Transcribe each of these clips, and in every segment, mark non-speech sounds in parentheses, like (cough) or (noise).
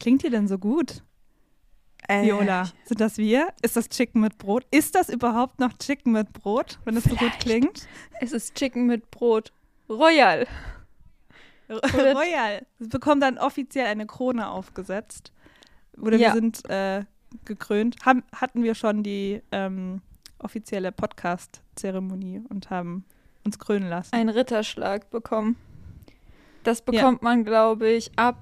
Klingt hier denn so gut? Äh, Viola, sind das wir? Ist das Chicken mit Brot? Ist das überhaupt noch Chicken mit Brot, wenn es so gut klingt? Es ist Chicken mit Brot. Royal. (laughs) Royal. Es bekommt dann offiziell eine Krone aufgesetzt. Oder Ja. wir sind äh, gekrönt. Haben, hatten wir schon die ähm, offizielle Podcast-Zeremonie und haben uns krönen lassen. Einen Ritterschlag bekommen. Das bekommt man, glaube ich, ab,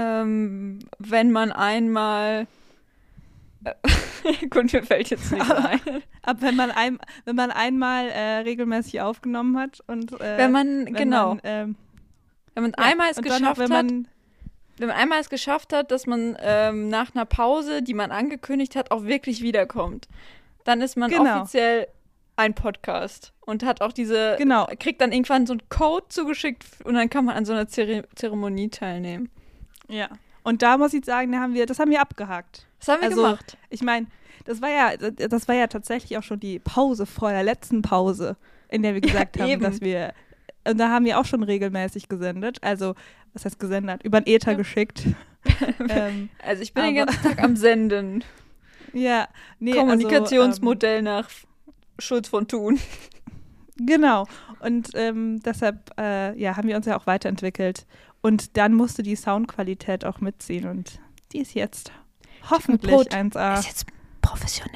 ähm, wenn man einmal. Äh, (laughs) Gut, mir fällt jetzt nicht ein. Aber wenn man, ein, wenn man einmal äh, regelmäßig aufgenommen hat und äh, wenn man, wenn genau, man, ähm, wenn man ja, einmal es geschafft wenn hat, man wenn man einmal es geschafft hat, dass man ähm, nach einer Pause, die man angekündigt hat, auch wirklich wiederkommt, dann ist man Genau. offiziell ein Podcast und hat auch diese, Genau. kriegt dann irgendwann so einen Code zugeschickt und dann kann man an so einer Zere Zeremonie teilnehmen. Ja. Und da muss ich sagen, da haben wir, das haben wir abgehakt. Was haben wir Also, gemacht? Ich meine, das war ja, das war ja tatsächlich auch schon die Pause vor der letzten Pause, in der wir gesagt (laughs) haben, eben. dass wir, und da haben wir auch schon regelmäßig gesendet. Also, was heißt gesendet? Über den Äther Ja. geschickt. (laughs) ähm, Also ich bin den aber- ganzen Tag am Senden. (laughs) ja, nee, Kommunikationsmodell nach Schulz von Thun. Genau. Und ähm, deshalb, äh, ja, haben wir uns ja auch weiterentwickelt. Und dann musste die Soundqualität auch mitziehen und die ist jetzt hoffentlich Brot 1A. Ist jetzt professionell.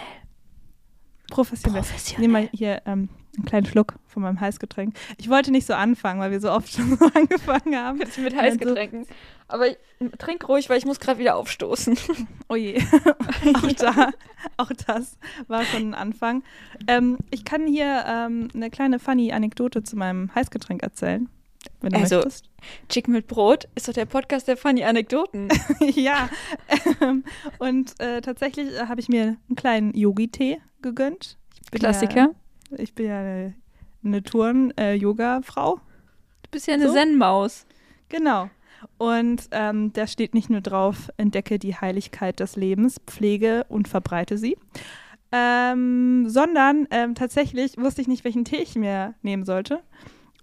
Professionell. Professionell. nehme mal hier ähm, einen kleinen Schluck von meinem Heißgetränk. Ich wollte nicht so anfangen, weil wir so oft (laughs) schon so angefangen haben. Mit, mit Heißgetränken. Aber ich, trink ruhig, weil ich muss gerade wieder aufstoßen. (laughs) Oh je. (laughs) auch da, auch das war schon ein Anfang. Ähm, ich kann hier ähm, eine kleine funny Anekdote zu meinem Heißgetränk erzählen, wenn du Also- möchtest. Chicken mit Brot ist doch der Podcast der funny Anekdoten. ja. Ähm, und äh, tatsächlich habe ich mir einen kleinen Yogi-Tee gegönnt. Klassiker. Ja, ich bin ja eine, eine Touren-Yoga-Frau. Du bist ja eine So? Zen-Maus. Genau. Und ähm, da steht nicht nur drauf, entdecke die Heiligkeit des Lebens, pflege und verbreite sie, ähm, sondern ähm, tatsächlich wusste ich nicht, welchen Tee ich mir nehmen sollte.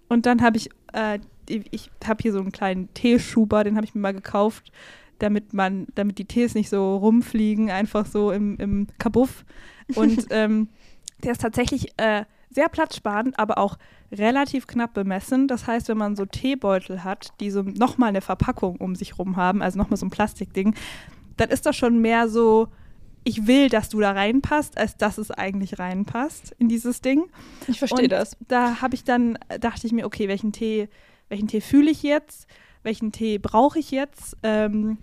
Und dann habe ich, äh, ich habe hier so einen kleinen Teeschuber, den habe ich mir mal gekauft, damit man, damit die Tees nicht so rumfliegen, einfach so im, im Kabuff. Und (laughs) ähm, der ist tatsächlich äh, sehr platzsparend, aber auch relativ knapp bemessen. Das heißt, wenn man so Teebeutel hat, die so nochmal eine Verpackung um sich rum haben, also nochmal so ein Plastikding, dann ist das schon mehr so, ich will, dass du da reinpasst, als dass es eigentlich reinpasst in dieses Ding. Ich verstehe Und das. Da habe ich dann, dachte ich mir, okay, welchen Tee, welchen Tee fühle ich jetzt? Welchen Tee brauche ich jetzt? Ähm,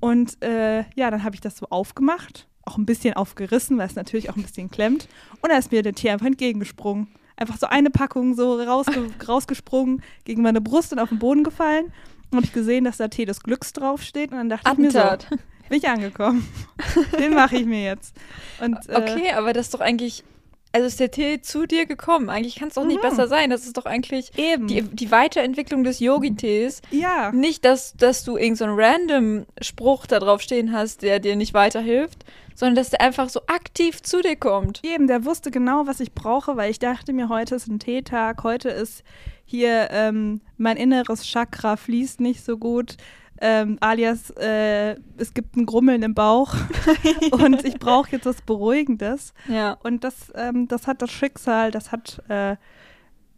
und äh, ja, dann habe ich das so aufgemacht, auch ein bisschen aufgerissen, weil es natürlich auch ein bisschen klemmt. Und da ist mir der Tee einfach entgegengesprungen. Einfach so eine Packung so rausge (laughs) rausgesprungen, gegen meine Brust und auf den Boden gefallen. Und habe ich gesehen, dass da Tee des Glücks draufsteht. Und dann dachte ich mir so, Attentat. bin ich angekommen. (laughs) Den mache ich mir jetzt. Und, äh, Okay, aber das ist doch eigentlich. Also ist der Tee zu dir gekommen. Eigentlich kann es doch nicht Mhm. besser sein. Das ist doch eigentlich Eben. die, die Weiterentwicklung des Yogi-Tees. ja. Nicht, dass, dass du irgendeinen so einen random Spruch da drauf stehen hast, der dir nicht weiterhilft, sondern dass der einfach so aktiv zu dir kommt. Eben, der wusste genau, was ich brauche, weil ich dachte mir, heute ist ein Teetag, heute ist hier ähm, mein inneres Chakra fließt nicht so gut. Ähm, alias, äh, es gibt ein Grummeln im Bauch (laughs) und ich brauche jetzt was Beruhigendes. Ja. Und das, ähm, das hat das Schicksal, das hat äh,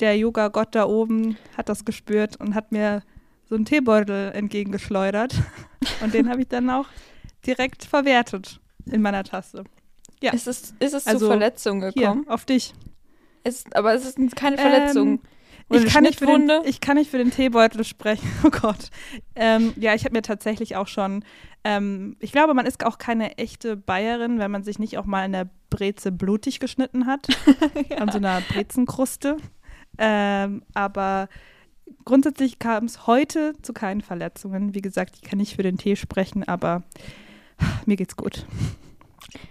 der Yoga-Gott da oben, hat das gespürt und hat mir so einen Teebeutel entgegengeschleudert. (laughs) Und den habe ich dann auch direkt verwertet in meiner Tasse. Ja. Ist es, ist es Also, zu Verletzungen Hier, gekommen? auf dich. Es, aber es ist keine Verletzung. Ähm, Ich kann, nicht für den, ich kann nicht für den Teebeutel sprechen. (laughs) Oh Gott. Ähm, ja, ich habe mir tatsächlich auch schon, ähm, ich glaube, man ist auch keine echte Bayerin, wenn man sich nicht auch mal in der Breze blutig geschnitten hat. (laughs) An so einer Brezenkruste. Ähm, aber grundsätzlich kam es heute zu keinen Verletzungen. Wie gesagt, ich kann nicht für den Tee sprechen, aber mir geht's gut.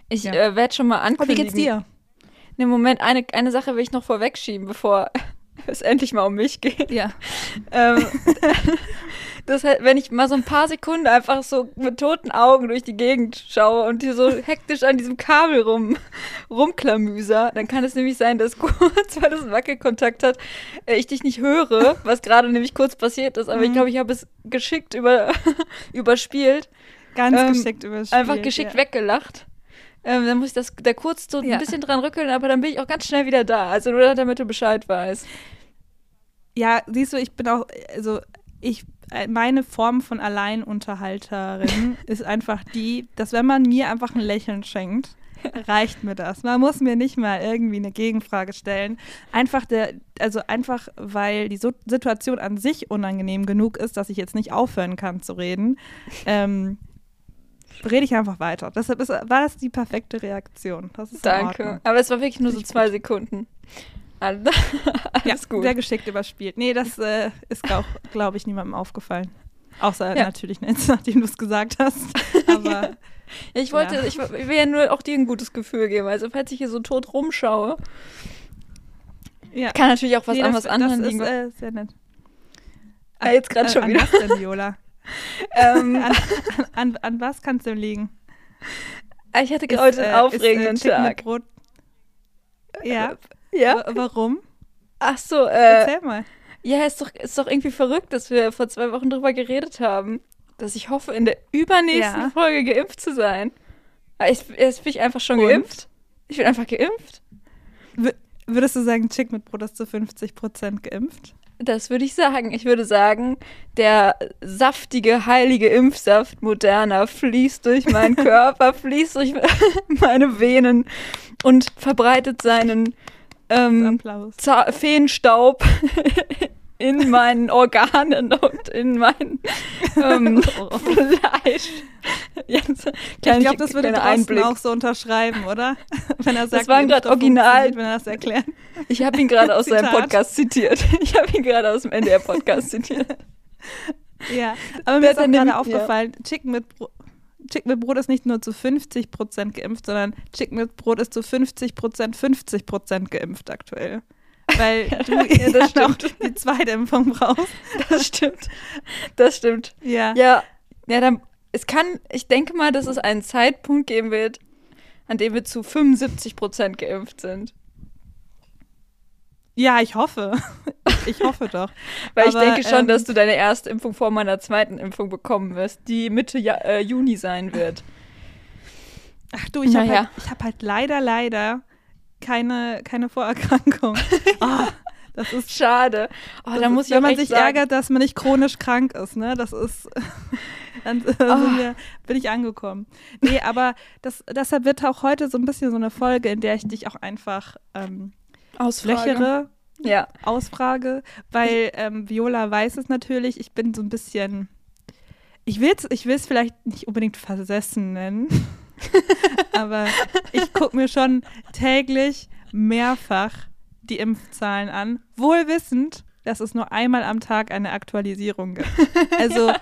Ich Ja. äh, werde schon mal Aber ankündigen. wie geht's dir? Ne, Moment, eine, eine Sache will ich noch vorwegschieben, bevor (laughs) es endlich mal um mich geht. Ja. ähm, (laughs) Das wenn ich mal so ein paar Sekunden einfach so mit toten Augen durch die Gegend schaue und hier so hektisch an diesem Kabel rum, rumklamüser, dann kann es nämlich sein, dass (laughs) kurz, weil das einen Wackelkontakt hat, äh, ich dich nicht höre, was gerade nämlich kurz passiert ist. Aber mhm. ich glaube, ich habe es geschickt über, überspielt. Ganz ähm, geschickt überspielt. Einfach geschickt ja. weggelacht. Ähm, dann muss ich das da kurz so ja. ein bisschen dran rückeln, aber dann bin ich auch ganz schnell wieder da. Also nur damit du Bescheid weißt. Ja, siehst du, ich bin auch, also ich, äh, meine Form von Alleinunterhalterin (laughs) ist einfach die, dass wenn man mir einfach ein Lächeln schenkt, reicht mir das. Man muss mir nicht mal irgendwie eine Gegenfrage stellen. Einfach der, also einfach, weil die so Situation an sich unangenehm genug ist, dass ich jetzt nicht aufhören kann zu reden. Ähm, rede ich einfach weiter. Deshalb ist, war das die perfekte Reaktion. Danke. Aber es war wirklich nur so zwei Sekunden. Alles, (laughs) ja, gut. Sehr geschickt überspielt. Nee, das äh, ist, glaube glaub ich, niemandem aufgefallen. Außer ja. natürlich, (laughs) nachdem du es gesagt hast. (laughs) Aber. ich wollte, ja. ich, will ja nur auch dir ein gutes Gefühl geben. Also, falls ich hier so tot rumschaue, ja. kann natürlich auch was nee, an was anderem liegen. Das ist äh, sehr nett. Ah, jetzt gerade äh, schon wieder. Was denn, Viola? (laughs) ähm, an, (laughs) an, an, was kannst du liegen? Ich hatte gerade einen äh, aufregenden ist, äh, Tag. Brot ja. Ja. W warum? Ach so, äh. Erzähl mal. Ja, ist doch, ist doch irgendwie verrückt, dass wir vor zwei Wochen drüber geredet haben, dass ich hoffe, in der übernächsten ja. Folge geimpft zu sein. Ah, ich, jetzt bin ich einfach schon Und? geimpft. Ich bin einfach geimpft. W würdest du sagen, Chick mit Brot ist zu 50% geimpft? Das würde ich sagen. Ich würde sagen, der saftige, heilige Impfsaft Moderna fließt durch meinen (laughs) Körper, fließt durch (laughs) meine Venen und verbreitet seinen ähm, Feenstaub (laughs) in meinen Organen und in mein ähm, (laughs) Fleisch. Jetzt, ich glaube, das würde Drosten auch so unterschreiben, oder? (laughs) Wenn er sagt, das waren gerade original. Wenn er das erklärt. Ich habe ihn gerade aus seinem Podcast zitiert. (laughs) Ich habe ihn gerade aus dem NDR-Podcast zitiert. Ja, aber mir ist auch gerade aufgefallen, ja. Chicken mit Brot. Chicken mit Brot ist nicht nur zu 50% geimpft, sondern Chicken mit Brot ist zu 50% 50% geimpft aktuell weil du (laughs) (laughs) ja, das ja noch die zweite Impfung brauchst. Das stimmt. Das stimmt. Ja. Ja, ja dann, es kann, ich denke mal, dass es einen Zeitpunkt geben wird, an dem wir zu 75 Prozent geimpft sind. Ja, ich hoffe. Ich hoffe doch. (laughs) Weil Aber, ich denke schon, ähm, dass du deine erste Impfung vor meiner zweiten Impfung bekommen wirst, die Mitte ja äh, Juni sein wird. Ach du, ich habe halt, hab halt leider, leider keine, keine Vorerkrankung. Oh, (laughs) das ist schade. Oh, da muss ist, wenn man sich sagen, ärgert, dass man nicht chronisch krank ist, ne? Das ist. (laughs) dann oh. wir, bin ich angekommen. Nee, aber das, deshalb wird auch heute so ein bisschen so eine Folge, in der ich dich auch einfach ähm, Ausfrage. ja. ausfrage, weil ähm, Viola weiß es natürlich, ich bin so ein bisschen, ich will es ich vielleicht nicht unbedingt versessen nennen, (laughs) Aber ich gucke mir schon täglich mehrfach die Impfzahlen an, wohl wissend, dass es nur einmal am Tag eine Aktualisierung gibt. (laughs) Also ja.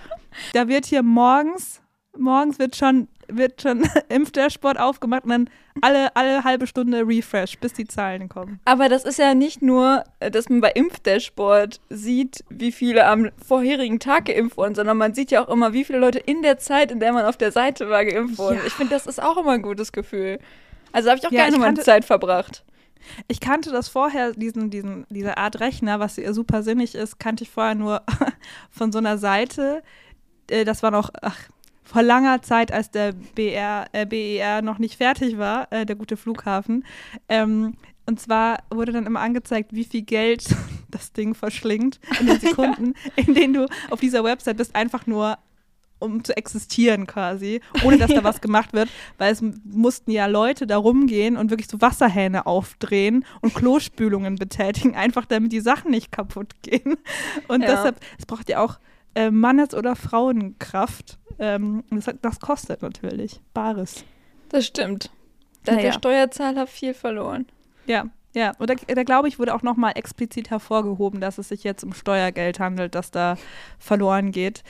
da wird hier morgens, morgens wird schon, wird schon (laughs) Impfdashboard aufgemacht und dann alle, alle halbe Stunde Refresh, bis die Zahlen kommen. Aber das ist ja nicht nur, äh, dass man bei Impfdashboard sieht, wie viele am vorherigen Tag geimpft wurden, sondern man sieht ja auch immer, wie viele Leute in der Zeit, in der man auf der Seite war, geimpft wurden. Ja. Ich finde, das ist auch immer ein gutes Gefühl. Also habe ich auch ja, gerne meine Zeit verbracht. Ich kannte das vorher, diesen, diesen, diese Art Rechner, was super sinnig ist, kannte ich vorher nur (laughs) von so einer Seite. Äh, das war noch, ach, vor langer Zeit, als der BR, äh, BER noch nicht fertig war, äh, der gute Flughafen. Ähm, und zwar wurde dann immer angezeigt, wie viel Geld (laughs) das Ding verschlingt in den (laughs) Sekunden, ja. in denen du auf dieser Website bist, einfach nur um zu existieren quasi, ohne dass da (laughs) was gemacht wird, weil es mussten ja Leute da rumgehen und wirklich so Wasserhähne aufdrehen und Klospülungen betätigen, einfach damit die Sachen nicht kaputt gehen. Und ja. deshalb, es braucht ja auch äh, Mannes- oder Frauenkraft. Ähm, das, das, kostet natürlich Bares. Das stimmt. Da naja. hat der Steuerzahler viel verloren. Ja, ja. Und da, da glaube ich, wurde auch nochmal explizit hervorgehoben, dass es sich jetzt um Steuergeld handelt, das da verloren geht.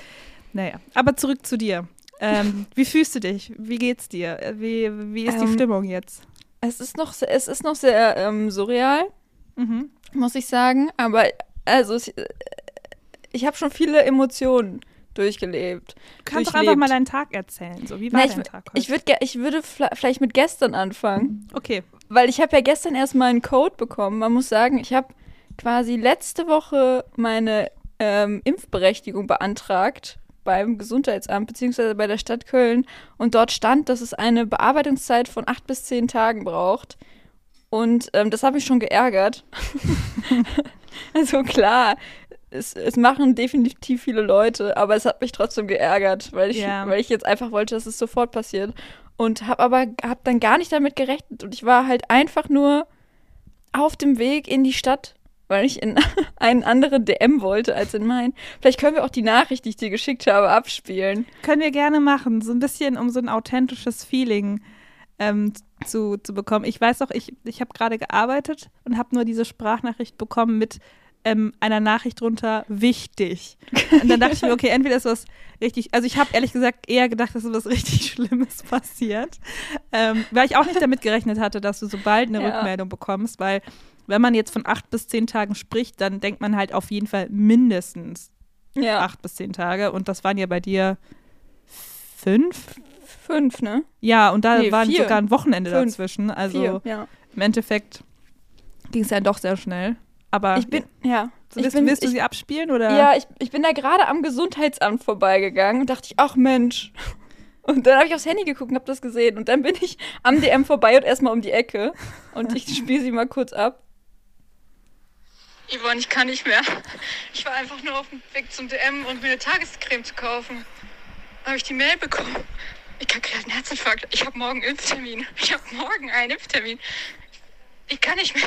Naja, aber zurück zu dir. Ähm, (laughs) wie fühlst du dich? Wie geht's dir? Wie, wie ist die ähm, Stimmung jetzt? Es ist noch, es ist noch sehr ähm, surreal, mhm. muss ich sagen. Aber also ich habe schon viele Emotionen durchgelebt. Du kannst doch durchlebt. einfach mal deinen Tag erzählen. So, wie war Na, ich, dein Tag heute? ich, würd, ich würde vielleicht mit gestern anfangen. okay. Weil ich habe ja gestern erstmal einen Code bekommen. Man muss sagen, ich habe quasi letzte Woche meine ähm, Impfberechtigung beantragt beim Gesundheitsamt beziehungsweise bei der Stadt Köln und dort stand, dass es eine Bearbeitungszeit von acht bis zehn Tagen braucht. Und ähm, das hat mich schon geärgert. (laughs) also klar, es, es machen definitiv viele Leute, aber es hat mich trotzdem geärgert, weil ich, Ja. weil ich jetzt einfach wollte, dass es sofort passiert. Und habe aber hab dann gar nicht damit gerechnet. Und ich war halt einfach nur auf dem Weg in die Stadt, weil ich in (laughs) einen anderen DM wollte als in meinen. Vielleicht können wir auch die Nachricht, die ich dir geschickt habe, abspielen. Können wir gerne machen. So ein bisschen, um so ein authentisches Feeling ähm, zu, zu bekommen. Ich weiß auch, ich, ich habe gerade gearbeitet und habe nur diese Sprachnachricht bekommen mit ähm, einer Nachricht drunter, wichtig. Und dann dachte ich mir, okay, entweder ist was richtig, also ich habe ehrlich gesagt eher gedacht, dass was richtig (laughs) Schlimmes passiert, ähm, weil ich auch nicht damit gerechnet hatte, dass du so bald eine Ja. Rückmeldung bekommst, weil wenn man jetzt von acht bis zehn Tagen spricht, dann denkt man halt auf jeden Fall mindestens Ja, acht bis zehn Tage und das waren ja bei dir fünf? fünf, ne? Ja, und da Nee, war vier. sogar ein Wochenende Fünf. dazwischen. Also Vier, ja. im Endeffekt ging es ja doch sehr schnell. Aber Ich bin, ja. so ich willst, bin, willst du ich, sie abspielen oder? Ja, ich, ich bin da gerade am Gesundheitsamt vorbeigegangen und dachte ich, ach Mensch. (laughs) Und dann habe ich aufs Handy geguckt und habe das gesehen. Und dann bin ich am DM vorbei und erstmal um die Ecke. Und ich spiele sie mal kurz ab. Yvonne, ich kann nicht mehr. Ich war einfach nur auf dem Weg zum DM und mir eine Tagescreme zu kaufen. Habe ich die Mail bekommen. Ich krieg gerade einen Herzinfarkt. Ich habe morgen einen Impftermin. Ich habe morgen einen Impftermin. Ich kann nicht mehr.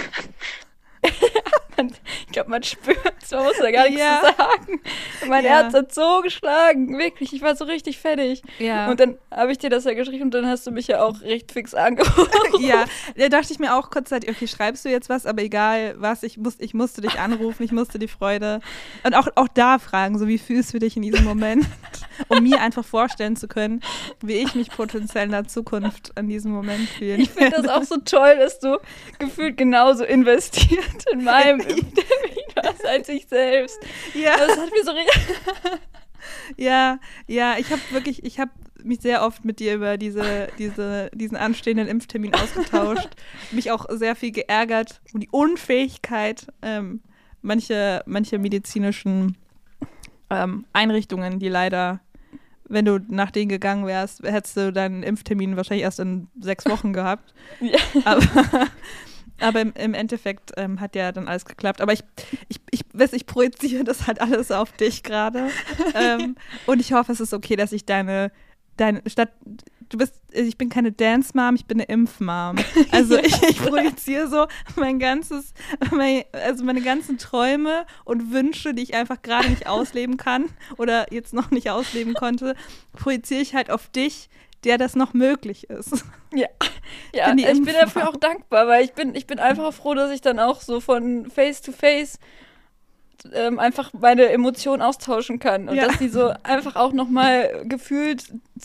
(laughs) Man, ich glaube, man spürt Man muss da gar nichts Ja. sagen. Mein Ja. Herz hat so geschlagen. Wirklich, ich war so richtig fertig. Ja. Und dann habe ich dir das ja geschrieben und dann hast du mich ja auch recht fix angerufen. ja, da dachte ich mir auch kurzzeitig, okay, schreibst du jetzt was, aber egal was, ich, muss, ich musste dich anrufen, ich musste die Freude und auch, auch da fragen, so wie fühlst du dich in diesem Moment, (laughs) um mir einfach vorstellen zu können, wie ich mich potenziell in der Zukunft an diesem Moment fühlen Ich finde das auch so toll, dass du gefühlt genauso investiert in meinem (laughs) Warst als ich selbst. Ja. Das hat mir so. (laughs) Ja, ja, ich habe wirklich, ich habe mich sehr oft mit dir über diese, diese, diesen anstehenden Impftermin ausgetauscht, (laughs) mich auch sehr viel geärgert um die Unfähigkeit ähm, manche, manche medizinischen ähm, Einrichtungen, die leider, wenn du nach denen gegangen wärst, hättest du deinen Impftermin wahrscheinlich erst in sechs Wochen gehabt. Ja. Aber, aber im, im Endeffekt ähm, hat ja dann alles geklappt. Aber ich, ich, ich, weiß, ich projiziere das halt alles auf dich gerade. (laughs) ähm, und ich hoffe, es ist okay, dass ich deine, deine statt du bist, ich bin keine Dance-Mom, ich bin eine Impf-Mom. Also (laughs) ich, ich projiziere so mein ganzes, mein, also meine ganzen Träume und Wünsche, die ich einfach gerade nicht ausleben kann oder jetzt noch nicht ausleben konnte, projiziere ich halt auf dich, der das noch möglich ist. Ja, (laughs) ja bin ich bin Impfmama. dafür auch dankbar, weil ich bin, ich bin einfach froh, dass ich dann auch so von Face to Face ähm, einfach meine Emotionen austauschen kann und Ja. dass die so (laughs) einfach auch nochmal gefühlt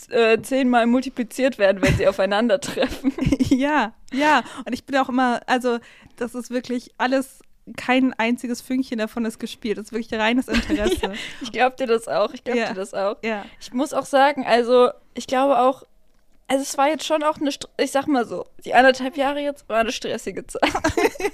äh, zehnmal multipliziert werden, wenn sie aufeinandertreffen. (laughs) ja, ja. Und ich bin auch immer, also das ist wirklich alles, kein einziges Fünkchen davon ist gespielt. Das ist wirklich reines Interesse. Ich glaube dir das auch, ich glaube Ja. dir das auch. ja. Ich muss auch sagen, also ich glaube auch, also es war jetzt schon auch eine, St- ich sag mal so, die anderthalb Jahre jetzt war eine stressige Zeit. (laughs)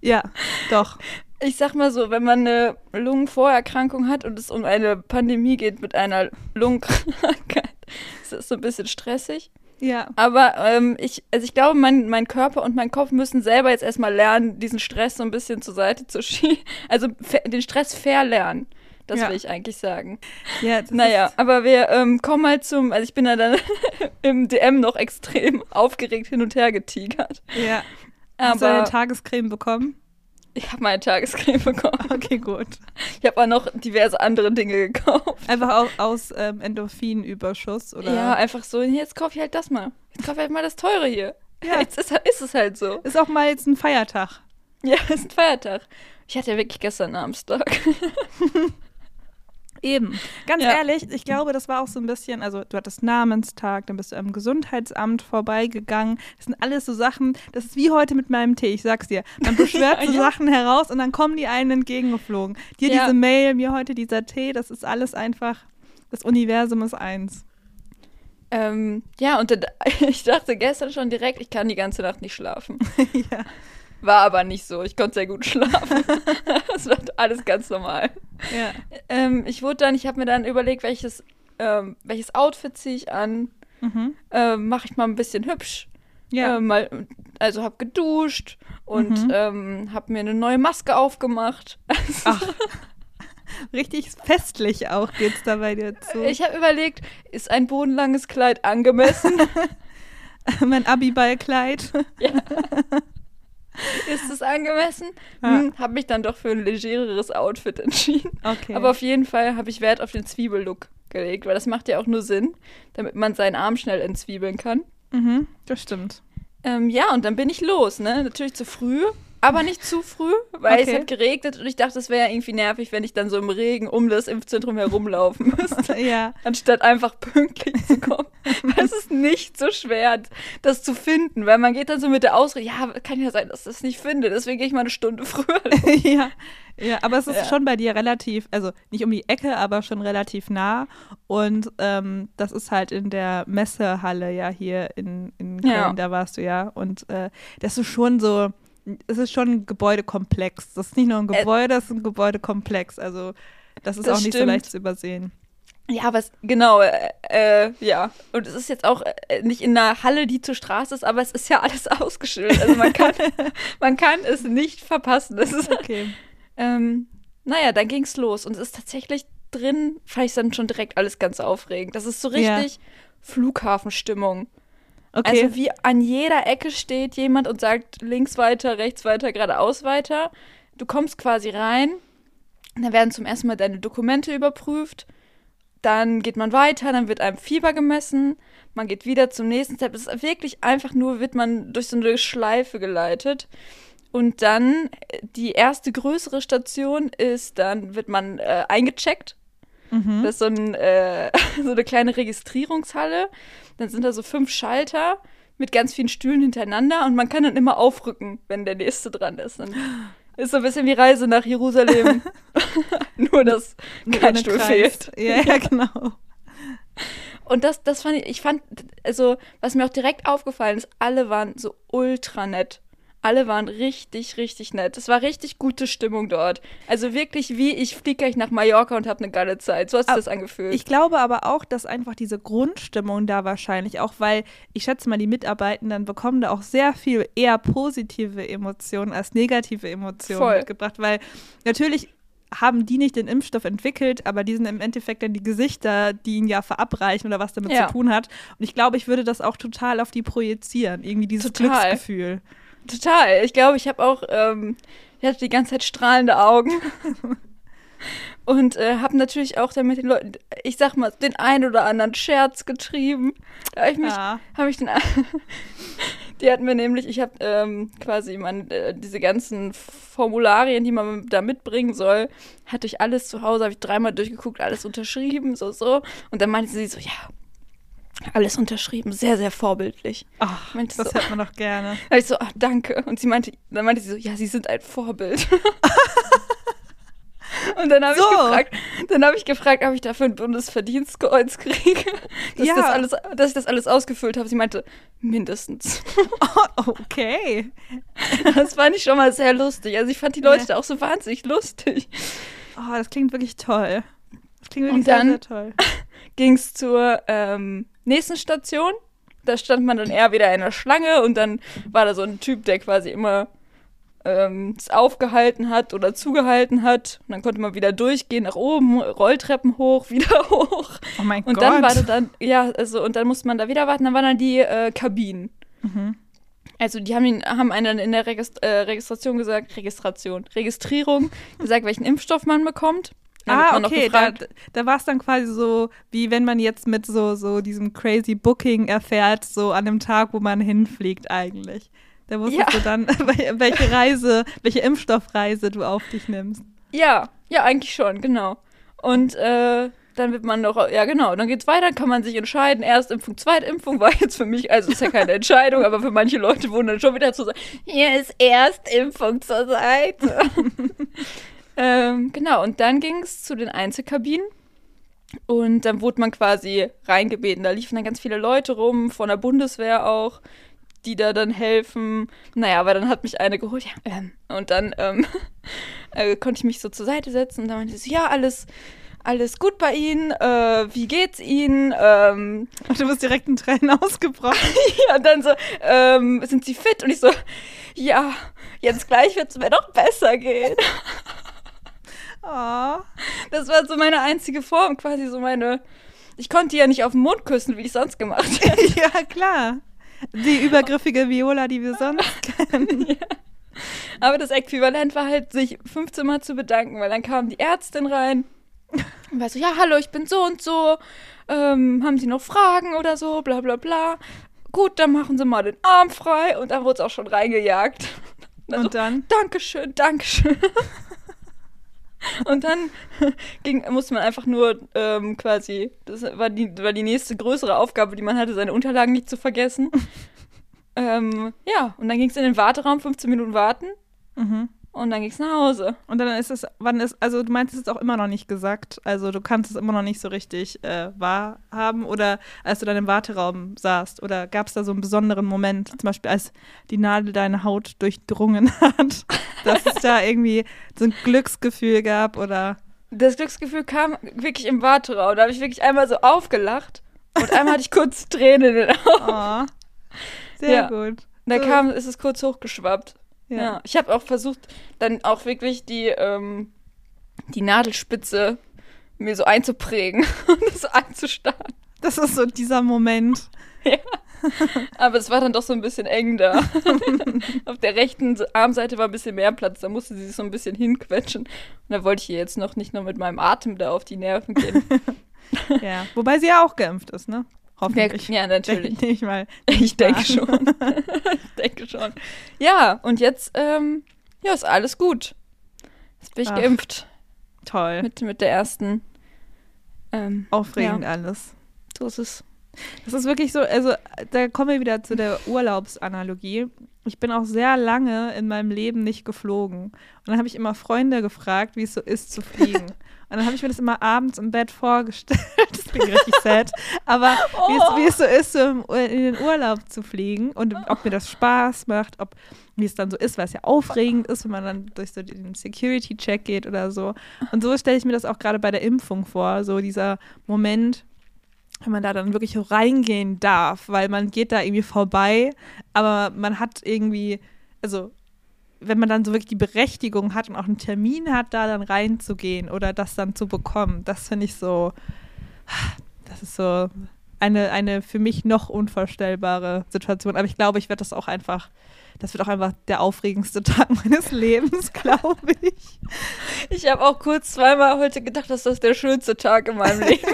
Ja, doch. Ich sag mal so, wenn man eine Lungenvorerkrankung hat und es um eine Pandemie geht mit einer Lungenkrankheit, (laughs) ist das so ein bisschen stressig. Ja. Aber ähm, ich, also ich glaube, mein, mein Körper und mein Kopf müssen selber jetzt erstmal lernen, diesen Stress so ein bisschen zur Seite zu schieben. Also den Stress verlernen. Das Ja. will ich eigentlich sagen. ja Naja, aber wir ähm, kommen mal zum, also ich bin ja dann (laughs) im DM noch extrem (laughs) aufgeregt hin und her getigert. ja. Hast du Aber eine Tagescreme bekommen? ich habe meine Tagescreme bekommen. (laughs) Okay, gut. Ich habe auch noch diverse andere Dinge gekauft. Einfach au- aus ähm, Endorphinüberschuss oder? Ja, einfach so, jetzt kaufe ich halt das mal. Jetzt kaufe ich halt mal das teure hier. Ja. Jetzt ist, ist es halt so. Ist auch mal jetzt ein Feiertag. Ja, ist ein Feiertag. Ich hatte ja wirklich gestern einen Namenstag. Eben. Ganz Ja. ehrlich, ich glaube, das war auch so ein bisschen, also du hattest Namenstag, dann bist du am Gesundheitsamt vorbeigegangen. Das sind alles so Sachen, das ist wie heute mit meinem Tee, ich sag's dir. Man (laughs) beschwört so Ja. Sachen heraus und dann kommen die einen entgegengeflogen. Dir diese Mail, mir heute dieser Tee, das ist alles einfach, das Universum ist eins. Ähm, ja, und (laughs) ich dachte gestern schon direkt, ich kann die ganze Nacht nicht schlafen. (laughs) ja. War aber nicht so. Ich konnte sehr gut (laughs) schlafen. (laughs) das war alles ganz normal. ja. Ähm, ich wurde dann, ich habe mir dann überlegt, welches, ähm, welches Outfit ziehe ich an. Mhm. Ähm, Mache ich mal ein bisschen hübsch. Ja. Ähm, mal, also habe geduscht und Mhm. ähm, habe mir eine neue Maske aufgemacht. (laughs) Ach. Richtig festlich auch geht's da bei dir zu. Ich habe überlegt, ist ein bodenlanges Kleid angemessen? mein Abiballkleid. (laughs) ist es angemessen? Ja. Hm, habe mich dann doch für ein legereres Outfit entschieden. Okay. Aber auf jeden Fall habe ich Wert auf den Zwiebellook gelegt, weil das macht ja auch nur Sinn, damit man seinen Arm schnell entzwiebeln kann. mhm, das stimmt. Ähm, ja, und dann bin ich los, ne? Natürlich zu früh, aber nicht zu früh, weil es Okay. hat geregnet und ich dachte, es wäre irgendwie nervig, wenn ich dann so im Regen um das Impfzentrum herumlaufen (laughs) müsste, Ja. anstatt einfach pünktlich zu kommen. weil (laughs) es ist nicht so schwer, das zu finden, weil man geht dann so mit der Ausrede, ja, kann ja sein, dass ich das nicht finde, deswegen gehe ich mal eine Stunde (laughs) früher ja. Ja, aber es ist Ja. schon bei dir relativ, also nicht um die Ecke, aber schon relativ nah. Und ähm, das ist halt in der Messehalle ja hier in, in Köln, Ja. da warst du ja. Und äh, das ist schon so, es ist schon ein Gebäudekomplex. Das ist nicht nur ein Gebäude, das ist ein Gebäudekomplex. Also das ist Das auch nicht so stimmt. leicht zu übersehen. Ja, aber es, genau, äh, äh, ja. Und es ist jetzt auch äh, nicht in einer Halle, die zur Straße ist, aber es ist ja alles (laughs) ausgeschildert. Also man kann, (laughs) man kann es nicht verpassen. Das ist, Okay. ähm, naja, dann ging's los. Und es ist tatsächlich drin, fand ich dann schon direkt alles ganz aufregend. Das ist so Ja. richtig Flughafenstimmung. Okay. Also wie an jeder Ecke steht jemand und sagt links weiter, rechts weiter, geradeaus weiter. Du kommst quasi rein, dann werden zum ersten Mal deine Dokumente überprüft, dann geht man weiter, dann wird einem Fieber gemessen, man geht wieder zum nächsten Step. Es ist wirklich einfach nur, wird man durch so eine Schleife geleitet. Und dann äh, die erste größere Station ist, dann wird man äh, eingecheckt mhm. das ist so, ein, äh, (laughs) so eine kleine Registrierungshalle. Dann sind da so fünf Schalter mit ganz vielen Stühlen hintereinander und man kann dann immer aufrücken, wenn der nächste dran ist. Dann (gasps) ist so ein bisschen wie Reise nach Jerusalem. (laughs) (laughs) Nur, dass Nur kein Stuhl Kreis. fehlt. Ja, ja, genau. Und das, das fand ich, ich fand, also, was mir auch direkt aufgefallen ist, alle waren so ultra nett. Alle waren richtig, richtig nett. Es war richtig gute Stimmung dort. Also wirklich wie, ich fliege gleich nach Mallorca und habe eine geile Zeit. So hat sich Aber das angefühlt. Ich glaube aber auch, dass einfach diese Grundstimmung da wahrscheinlich, auch weil ich schätze mal, die Mitarbeitenden bekommen da auch sehr viel eher positive Emotionen als negative Emotionen Voll. mitgebracht, weil natürlich haben die nicht den Impfstoff entwickelt, aber die sind im Endeffekt dann die Gesichter, die ihn ja verabreichen oder was damit Ja. zu tun hat. Und ich glaube, ich würde das auch total auf die projizieren, irgendwie dieses Total. Glücksgefühl. Total. Ich glaube, ich habe auch, ähm, ich hatte die ganze Zeit strahlende Augen. (laughs) Und äh, habe natürlich auch dann mit den Leuten, ich sag mal, den einen oder anderen Scherz getrieben. Da habe ich mich, Ja. habe ich den, (laughs) die hatten mir nämlich, ich habe ähm, quasi mein, äh, diese ganzen Formularien, die man da mitbringen soll, hatte ich alles zu Hause, habe ich dreimal durchgeguckt, alles unterschrieben, so, so. Und dann meinte sie so, ja, alles unterschrieben, sehr, sehr vorbildlich. Ach, das so. hört man doch gerne. (laughs) Da ich so, ach, danke. Und sie meinte, dann meinte sie so, ja, sie sind ein Vorbild. (laughs) Und dann habe So. ich gefragt, dann habe ich gefragt, ob ich dafür ein Bundesverdienstkreuz kriege, (laughs) dass, Ja. das alles, dass ich das alles ausgefüllt habe. Sie meinte, mindestens. Oh, okay. Das fand ich schon mal sehr lustig. Also ich fand die Leute Ja. da auch so wahnsinnig lustig. Oh, das klingt wirklich toll. Das klingt wirklich Und sehr, dann- sehr toll. Ging es zur ähm, nächsten Station. Da stand man dann eher wieder in der Schlange und dann war da so ein Typ, der quasi immer ähm, es aufgehalten hat oder zugehalten hat. Und dann konnte man wieder durchgehen nach oben, Rolltreppen hoch, (laughs) wieder hoch. Oh mein Und Gott. dann war da dann, ja, also, und dann musste man da wieder warten, dann waren dann die äh, Kabinen. Mhm. Also die haben, ihn, haben einen in der Regist äh, Registration gesagt, Registration, Registrierung gesagt, welchen Impfstoff man bekommt. Ah, okay, da, da war es dann quasi so, wie wenn man jetzt mit so, so diesem crazy Booking erfährt, so an dem Tag, wo man hinfliegt eigentlich. Da wusstest Ja. du dann, (laughs) wel- welche Reise, welche Impfstoffreise du auf dich nimmst. Ja, ja, eigentlich schon, genau. Und äh, dann wird man noch, ja genau, dann geht's weiter, kann man sich entscheiden. Erstimpfung, Zweitimpfung war jetzt für mich, also ist ja keine Entscheidung, aber für manche Leute wurden dann schon wieder zu sagen, hier ist Erstimpfung zur Seite. (laughs) ähm, genau, und dann ging es zu den Einzelkabinen. Und dann wurde man quasi reingebeten. Da liefen dann ganz viele Leute rum, von der Bundeswehr auch, die da dann helfen. Naja, aber dann hat mich eine geholt, ja, ähm, und dann ähm, (laughs) äh, konnte ich mich so zur Seite setzen und dann meinte sie, ja, alles, alles gut bei Ihnen, äh, wie geht's Ihnen? Ähm, Und (laughs) du bist direkt in Tränen (laughs) ausgebrochen. ja, und dann so, ähm, sind Sie fit? Und ich so, ja, jetzt gleich wird es mir doch besser gehen. Oh. Das war so meine einzige Form, quasi so meine. Ich konnte die ja nicht auf den Mund küssen, wie ich sonst gemacht (laughs) hätte. ja, klar. Die übergriffige Viola, die wir sonst (laughs) kennen. Aber das Äquivalent war halt, sich 15 Mal zu bedanken, weil dann kam die Ärztin rein und war so, ja, hallo, ich bin so und so. Ähm, haben Sie noch Fragen oder so? Bla bla bla. Gut, dann machen Sie mal den Arm frei. Und dann wurde es auch schon reingejagt. Dann so, Und dann? Dankeschön, Dankeschön. Und dann (laughs) ging, musste man einfach nur ähm, quasi, das war die, war die nächste größere Aufgabe, die man hatte, seine Unterlagen nicht zu vergessen. (laughs) ähm, ja, und dann ging es in den Warteraum, 15 Minuten warten Mhm. Und dann ging es nach Hause. Und dann ist es, wann ist, also du meinst es ist auch immer noch nicht gesagt. Also du kannst es immer noch nicht so richtig äh, wahrhaben oder als du dann im Warteraum saßt oder gab es da so einen besonderen Moment, zum Beispiel als die Nadel deine Haut durchdrungen (laughs) hat, dass es da irgendwie so ein Glücksgefühl gab oder Das Glücksgefühl kam wirklich im Warteraum. Da habe ich wirklich einmal so aufgelacht und einmal hatte ich kurz Tränen in den Augen. oh, sehr Ja. gut. Da So, kam, ist es kurz hochgeschwappt. Ja. Ja, ich habe auch versucht, dann auch wirklich die, ähm, die Nadelspitze mir so einzuprägen (laughs) und es so einzustarren. Das ist so dieser Moment. (laughs) Aber es war dann doch so ein bisschen eng da. (laughs) Auf der rechten Armseite war ein bisschen mehr Platz, da musste sie sich so ein bisschen hinquetschen. Und da wollte ich ihr jetzt noch nicht nur mit meinem Atem da auf die Nerven gehen. Ja. Wobei sie ja auch geimpft ist, ne? Ja, Hoffentlich. ja, natürlich. (laughs) Denke ich mal. Ich denke schon. (laughs) ich denke schon. Ja, und jetzt, ähm, ja, ist alles gut. Jetzt bin ich Ach. geimpft Toll. mit, mit der ersten. Ähm, Aufregend alles. so ist es. Das ist wirklich so, also da kommen wir wieder zu der Urlaubsanalogie. Ich bin auch sehr lange in meinem Leben nicht geflogen. Und dann habe ich immer Freunde gefragt, wie es so ist zu fliegen. (laughs) Und dann habe ich mir das immer abends im Bett vorgestellt. (laughs) Das klingt richtig sad. Aber wie, es, wie es so ist, so in den Urlaub zu fliegen und ob mir das Spaß macht, ob wie es dann so ist, weil es ja aufregend ist, wenn man dann durch so den Security-Check geht oder so. Und so stelle ich mir das auch gerade bei der Impfung vor, so dieser Moment, wenn man da dann wirklich reingehen darf, weil man geht da irgendwie vorbei, aber man hat irgendwie, also wenn man dann so wirklich die Berechtigung hat und auch einen Termin hat, da dann reinzugehen oder das dann zu bekommen, das finde ich so, das ist so eine, eine für mich noch unvorstellbare Situation. Aber ich glaube, ich werde das auch einfach, das wird auch einfach der aufregendste (laughs) Tag meines Lebens, glaube ich. Ich habe auch kurz zweimal heute gedacht, dass das der schönste Tag in meinem (laughs) Leben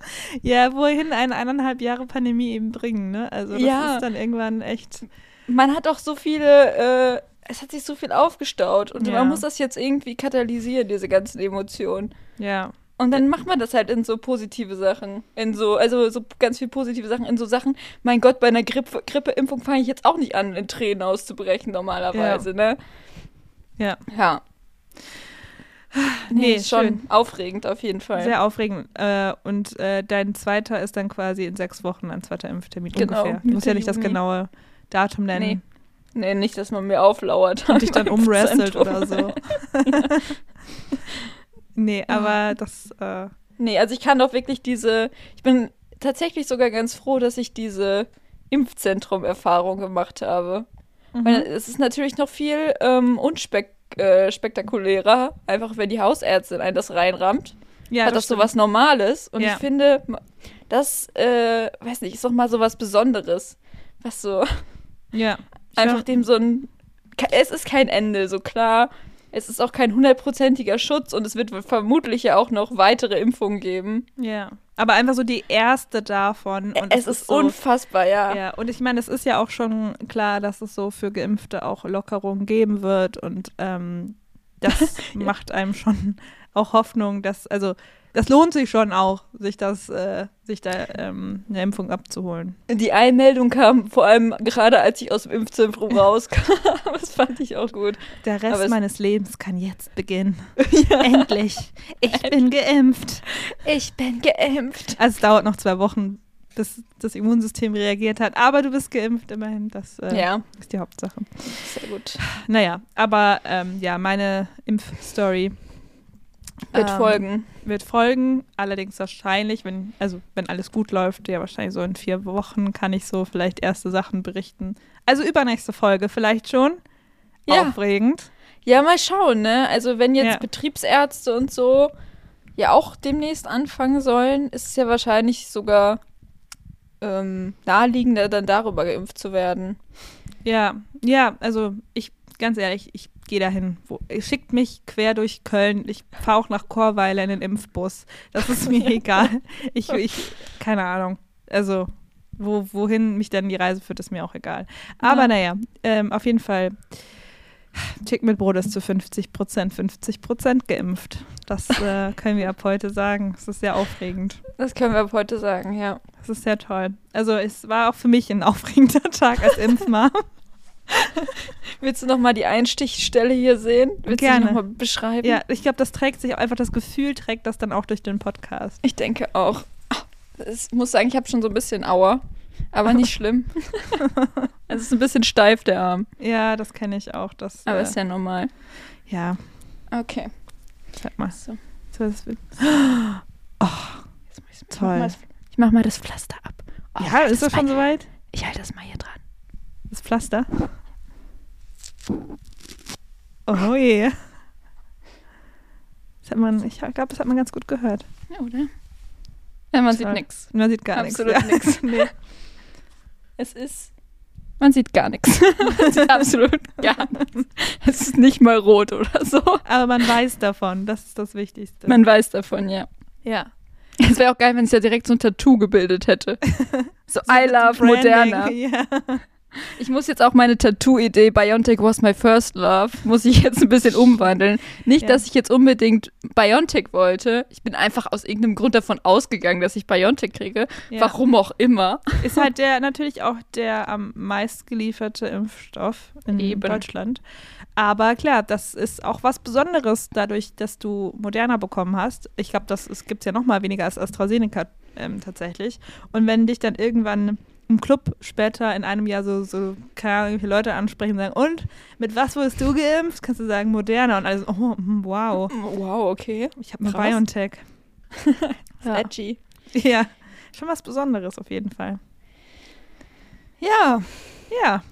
(laughs) Ja, wohin eine eineinhalb Jahre Pandemie eben bringen, ne? Also das Ja. ist dann irgendwann echt. Man hat auch so viele, äh, es hat sich so viel aufgestaut und Ja. man muss das jetzt irgendwie katalysieren, diese ganzen Emotionen. Ja. Und dann macht man das halt in so positive Sachen. In so, also so ganz viel positive Sachen, in so Sachen, mein Gott, bei einer Grippe, Grippeimpfung fange ich jetzt auch nicht an, in Tränen auszubrechen normalerweise, ne? Ja. Ja. Nee, Nee, schon schön. aufregend auf jeden Fall. Sehr aufregend. Äh, und äh, dein zweiter ist dann quasi in sechs Wochen ein zweiter Impftermin Genau, ungefähr. Du musst ja nicht das genaue Datum nennen Nee, nicht, dass man mir auflauert. und dich dann (laughs) umwrestelt oder so. (laughs) nee, aber das, äh, Nee, also ich kann doch wirklich diese, ich bin tatsächlich sogar ganz froh, dass ich diese Impfzentrum-Erfahrung gemacht habe. Mhm. Weil es ist natürlich noch viel ähm, unspektakulärer, äh, spektakulärer, einfach wenn die Hausärztin einen das reinrammt. ja, hat das so stimmt. was Normales. Und Ja. ich finde, das, äh, weiß nicht, ist doch mal so was Besonderes. Was so Ja. (laughs) Einfach dem so ein. Es ist kein Ende, so klar. Es ist auch kein hundertprozentiger Schutz und es wird vermutlich ja auch noch weitere Impfungen geben. Ja. Aber einfach so die erste davon. Und es ist so, unfassbar, ja. Ja, und ich meine, es ist ja auch schon klar, dass es so für Geimpfte auch Lockerungen geben wird und ähm, das (laughs) macht einem schon auch Hoffnung, dass, also das lohnt sich schon auch, sich das, äh, sich da ähm, eine Impfung abzuholen. Die Einmeldung kam vor allem gerade, als ich aus dem Impfzentrum rauskam. (laughs) das fand ich auch gut. Der Rest meines Lebens kann jetzt beginnen. (laughs) Endlich. Ich bin geimpft. Ich bin geimpft. Also es dauert noch zwei Wochen, bis das Immunsystem reagiert hat. Aber du bist geimpft, immerhin. Das äh, Ja, ist die Hauptsache. sehr gut. Naja, aber ähm, ja, meine Impfstory Wird Ähm, folgen. wird folgen. Allerdings wahrscheinlich, wenn, also wenn alles gut läuft, ja wahrscheinlich so in vier Wochen kann ich so vielleicht erste Sachen berichten. Also übernächste Folge vielleicht schon. Ja. Aufregend. Ja, mal schauen, ne? Also wenn jetzt Ja. Betriebsärzte und so ja auch demnächst anfangen sollen, ist es ja wahrscheinlich sogar ähm, naheliegender, dann darüber geimpft zu werden. Ja, ja, also ich, ganz ehrlich, ich gehe dahin. Wo, schickt mich quer durch Köln. Ich fahre auch nach Chorweiler in den Impfbus. Das ist mir (laughs) egal. Ich, ich, keine Ahnung. Also, wo, wohin mich dann die Reise führt, ist mir auch egal. Aber Ja. naja, ähm, auf jeden Fall. Chick mit Brot ist zu 50 Prozent, 50 Prozent geimpft. Das äh, (laughs) können wir ab heute sagen. Es ist sehr aufregend. Das können wir ab heute sagen, ja. Das ist sehr toll. Also es war auch für mich ein (laughs) aufregender Tag als Impfmam. (laughs) Willst du noch mal die Einstichstelle hier sehen? Willst Gerne. du die noch mal beschreiben? Ja, ich glaube, das trägt sich auch einfach, das Gefühl trägt das dann auch durch den Podcast. Ich denke auch. Ich muss sagen, ich habe schon so ein bisschen Aua, aber nicht schlimm. (laughs) es ist ein bisschen steif, der Arm. Ja, das kenne ich auch. Das, Aber äh, ist ja normal. ja, Okay. sag mal. So. So, das wird- (gasps) Jetzt muss ich, Toll. Mach mal das, ich mach mal das Pflaster ab. Oh, ja, ist das mal- schon soweit? Ich halte das mal hier dran. Das Pflaster? Oh je. Das hat man, ich glaube, das hat man ganz gut gehört. Ja, oder? Ja, man sieht Toll. nichts. Man sieht gar nichts. Absolut Ja. nix. (laughs) nee. Es ist. Man sieht gar nichts. (laughs) Man sieht absolut gar nichts. Es ist nicht mal rot oder so. Aber man weiß davon, das ist das Wichtigste. Man weiß davon, ja. ja. Es wäre auch geil, wenn es ja direkt so ein Tattoo gebildet hätte. (laughs) So, I love Branding, Moderna. Ja. Ich muss jetzt auch meine Tattoo-Idee Biontech was my first love, muss ich jetzt ein bisschen umwandeln. Nicht, Ja. dass ich jetzt unbedingt Biontech wollte. Ich bin einfach aus irgendeinem Grund davon ausgegangen, dass ich Biontech kriege. Ja. Warum auch immer. Ist halt der natürlich auch der am meistgelieferte Impfstoff in Eben. Deutschland. Aber klar, das ist auch was Besonderes, dadurch, dass du Moderna bekommen hast. Ich glaube, das gibt es ja noch mal weniger als AstraZeneca ähm, tatsächlich. Und wenn dich dann irgendwann im Club später in einem Jahr so, so keine Ahnung, Leute ansprechen und sagen, und mit was wurdest du geimpft? Kannst du sagen Moderna und alles, oh, mm, wow, Wow, okay. ich habe. BioNTech. (laughs) ja. Edgy. ja, schon was Besonderes auf jeden Fall. Ja. Ja.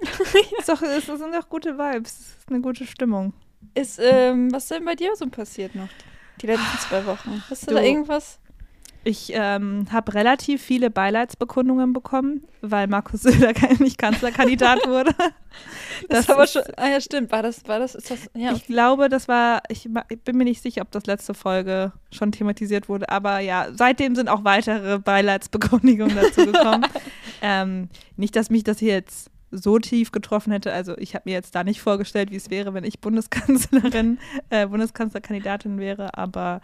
(laughs) ist doch, es sind doch gute Vibes. Es ist eine gute Stimmung. Ist, ähm, was denn bei dir so passiert noch? Die letzten zwei Wochen. Hast du, Du. da irgendwas? Ich ähm, habe relativ viele Beileidsbekundungen bekommen, weil Markus (laughs) Söder nicht Kanzlerkandidat (laughs) wurde. Das, Das aber ist- schon. Ah ja, stimmt. War das, war das, ist das, ja. Ich glaube, das war, ich, ich bin mir nicht sicher, ob das letzte Folge schon thematisiert wurde, aber ja, seitdem sind auch weitere Beileidsbekundungen (laughs) dazu gekommen. ähm, nicht, dass mich das hier jetzt so tief getroffen hätte. Also ich habe mir jetzt da nicht vorgestellt, wie es wäre, wenn ich Bundeskanzlerin, äh, Bundeskanzlerkandidatin wäre, aber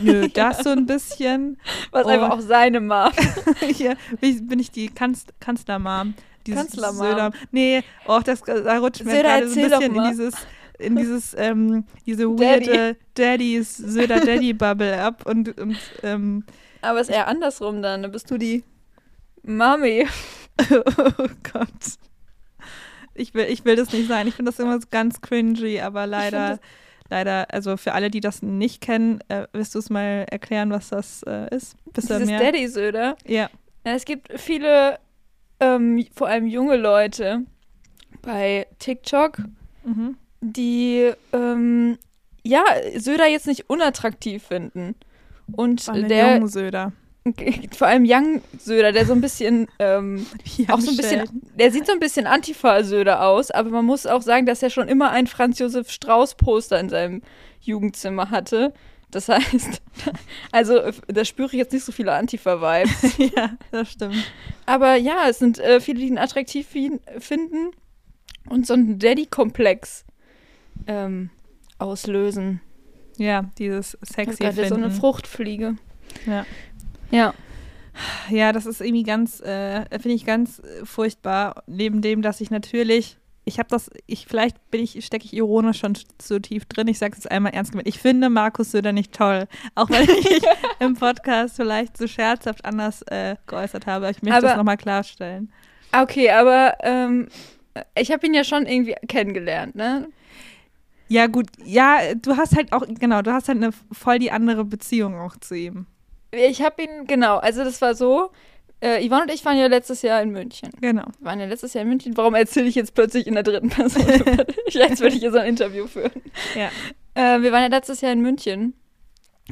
nö, (laughs) das so ein bisschen. was Oh. einfach auch seine Mom. (laughs) Hier bin ich- die Kanz Kanzlermam. Söder. Nee, oh, das, da rutscht mir gerade so ein bisschen in dieses, in dieses, ähm, diese Daddy. weirde Daddies, Söder Daddy Bubble ab und, und ähm, Aber ist eher andersrum dann. Dann bist du die Mami. (laughs) oh Gott. Ich will, ich will das nicht sein. Ich finde das immer ganz cringy, aber leider, leider, also für alle, die das nicht kennen, äh, willst du es mal erklären, was das äh, ist? Bist Dieses mehr? Daddy-Söder. Ja. Ja, es gibt viele, ähm, vor allem junge Leute bei TikTok, Mhm. die ähm, ja Söder jetzt nicht unattraktiv finden. Und allem der, jungen Söder. (laughs) vor allem Young Söder, der so ein bisschen, ähm, (laughs) auch so ein bisschen, der sieht so ein bisschen Antifa-Söder aus, aber man muss auch sagen, dass er schon immer ein Franz Josef Strauß-Poster in seinem Jugendzimmer hatte. Das heißt, (laughs) also da spüre ich jetzt nicht so viele Antifa-Vibes. ja, das stimmt. Aber ja, es sind äh, viele, die ihn attraktiv fin- finden und so einen Daddy-Komplex ähm, auslösen. Ja, dieses sexy hab gerade so eine Finden. Fruchtfliege. Ja. Ja. Ja, das ist irgendwie ganz, äh, finde ich ganz äh, furchtbar. Neben dem, dass ich natürlich, ich habe das, ich vielleicht bin ich, stecke ich ironisch schon so tief drin. Ich sage es jetzt einmal ernst gemeint. Ich finde Markus Söder nicht toll, auch wenn ich (laughs) im Podcast vielleicht so scherzhaft anders äh, geäußert habe. Ich möchte Aber- das nochmal klarstellen. Okay, aber ähm, ich habe ihn ja schon irgendwie kennengelernt, ne? Ja gut, ja, du hast halt auch, genau, du hast halt eine voll die andere Beziehung auch zu ihm. Ich habe ihn, genau, also das war so, äh, Yvonne und ich waren ja letztes Jahr in München. Genau. Wir waren ja letztes Jahr in München. Warum erzähle ich jetzt plötzlich in der dritten Person? (laughs) als würde ich hier so ein Interview führen. Ja. Äh, wir waren ja letztes Jahr in München.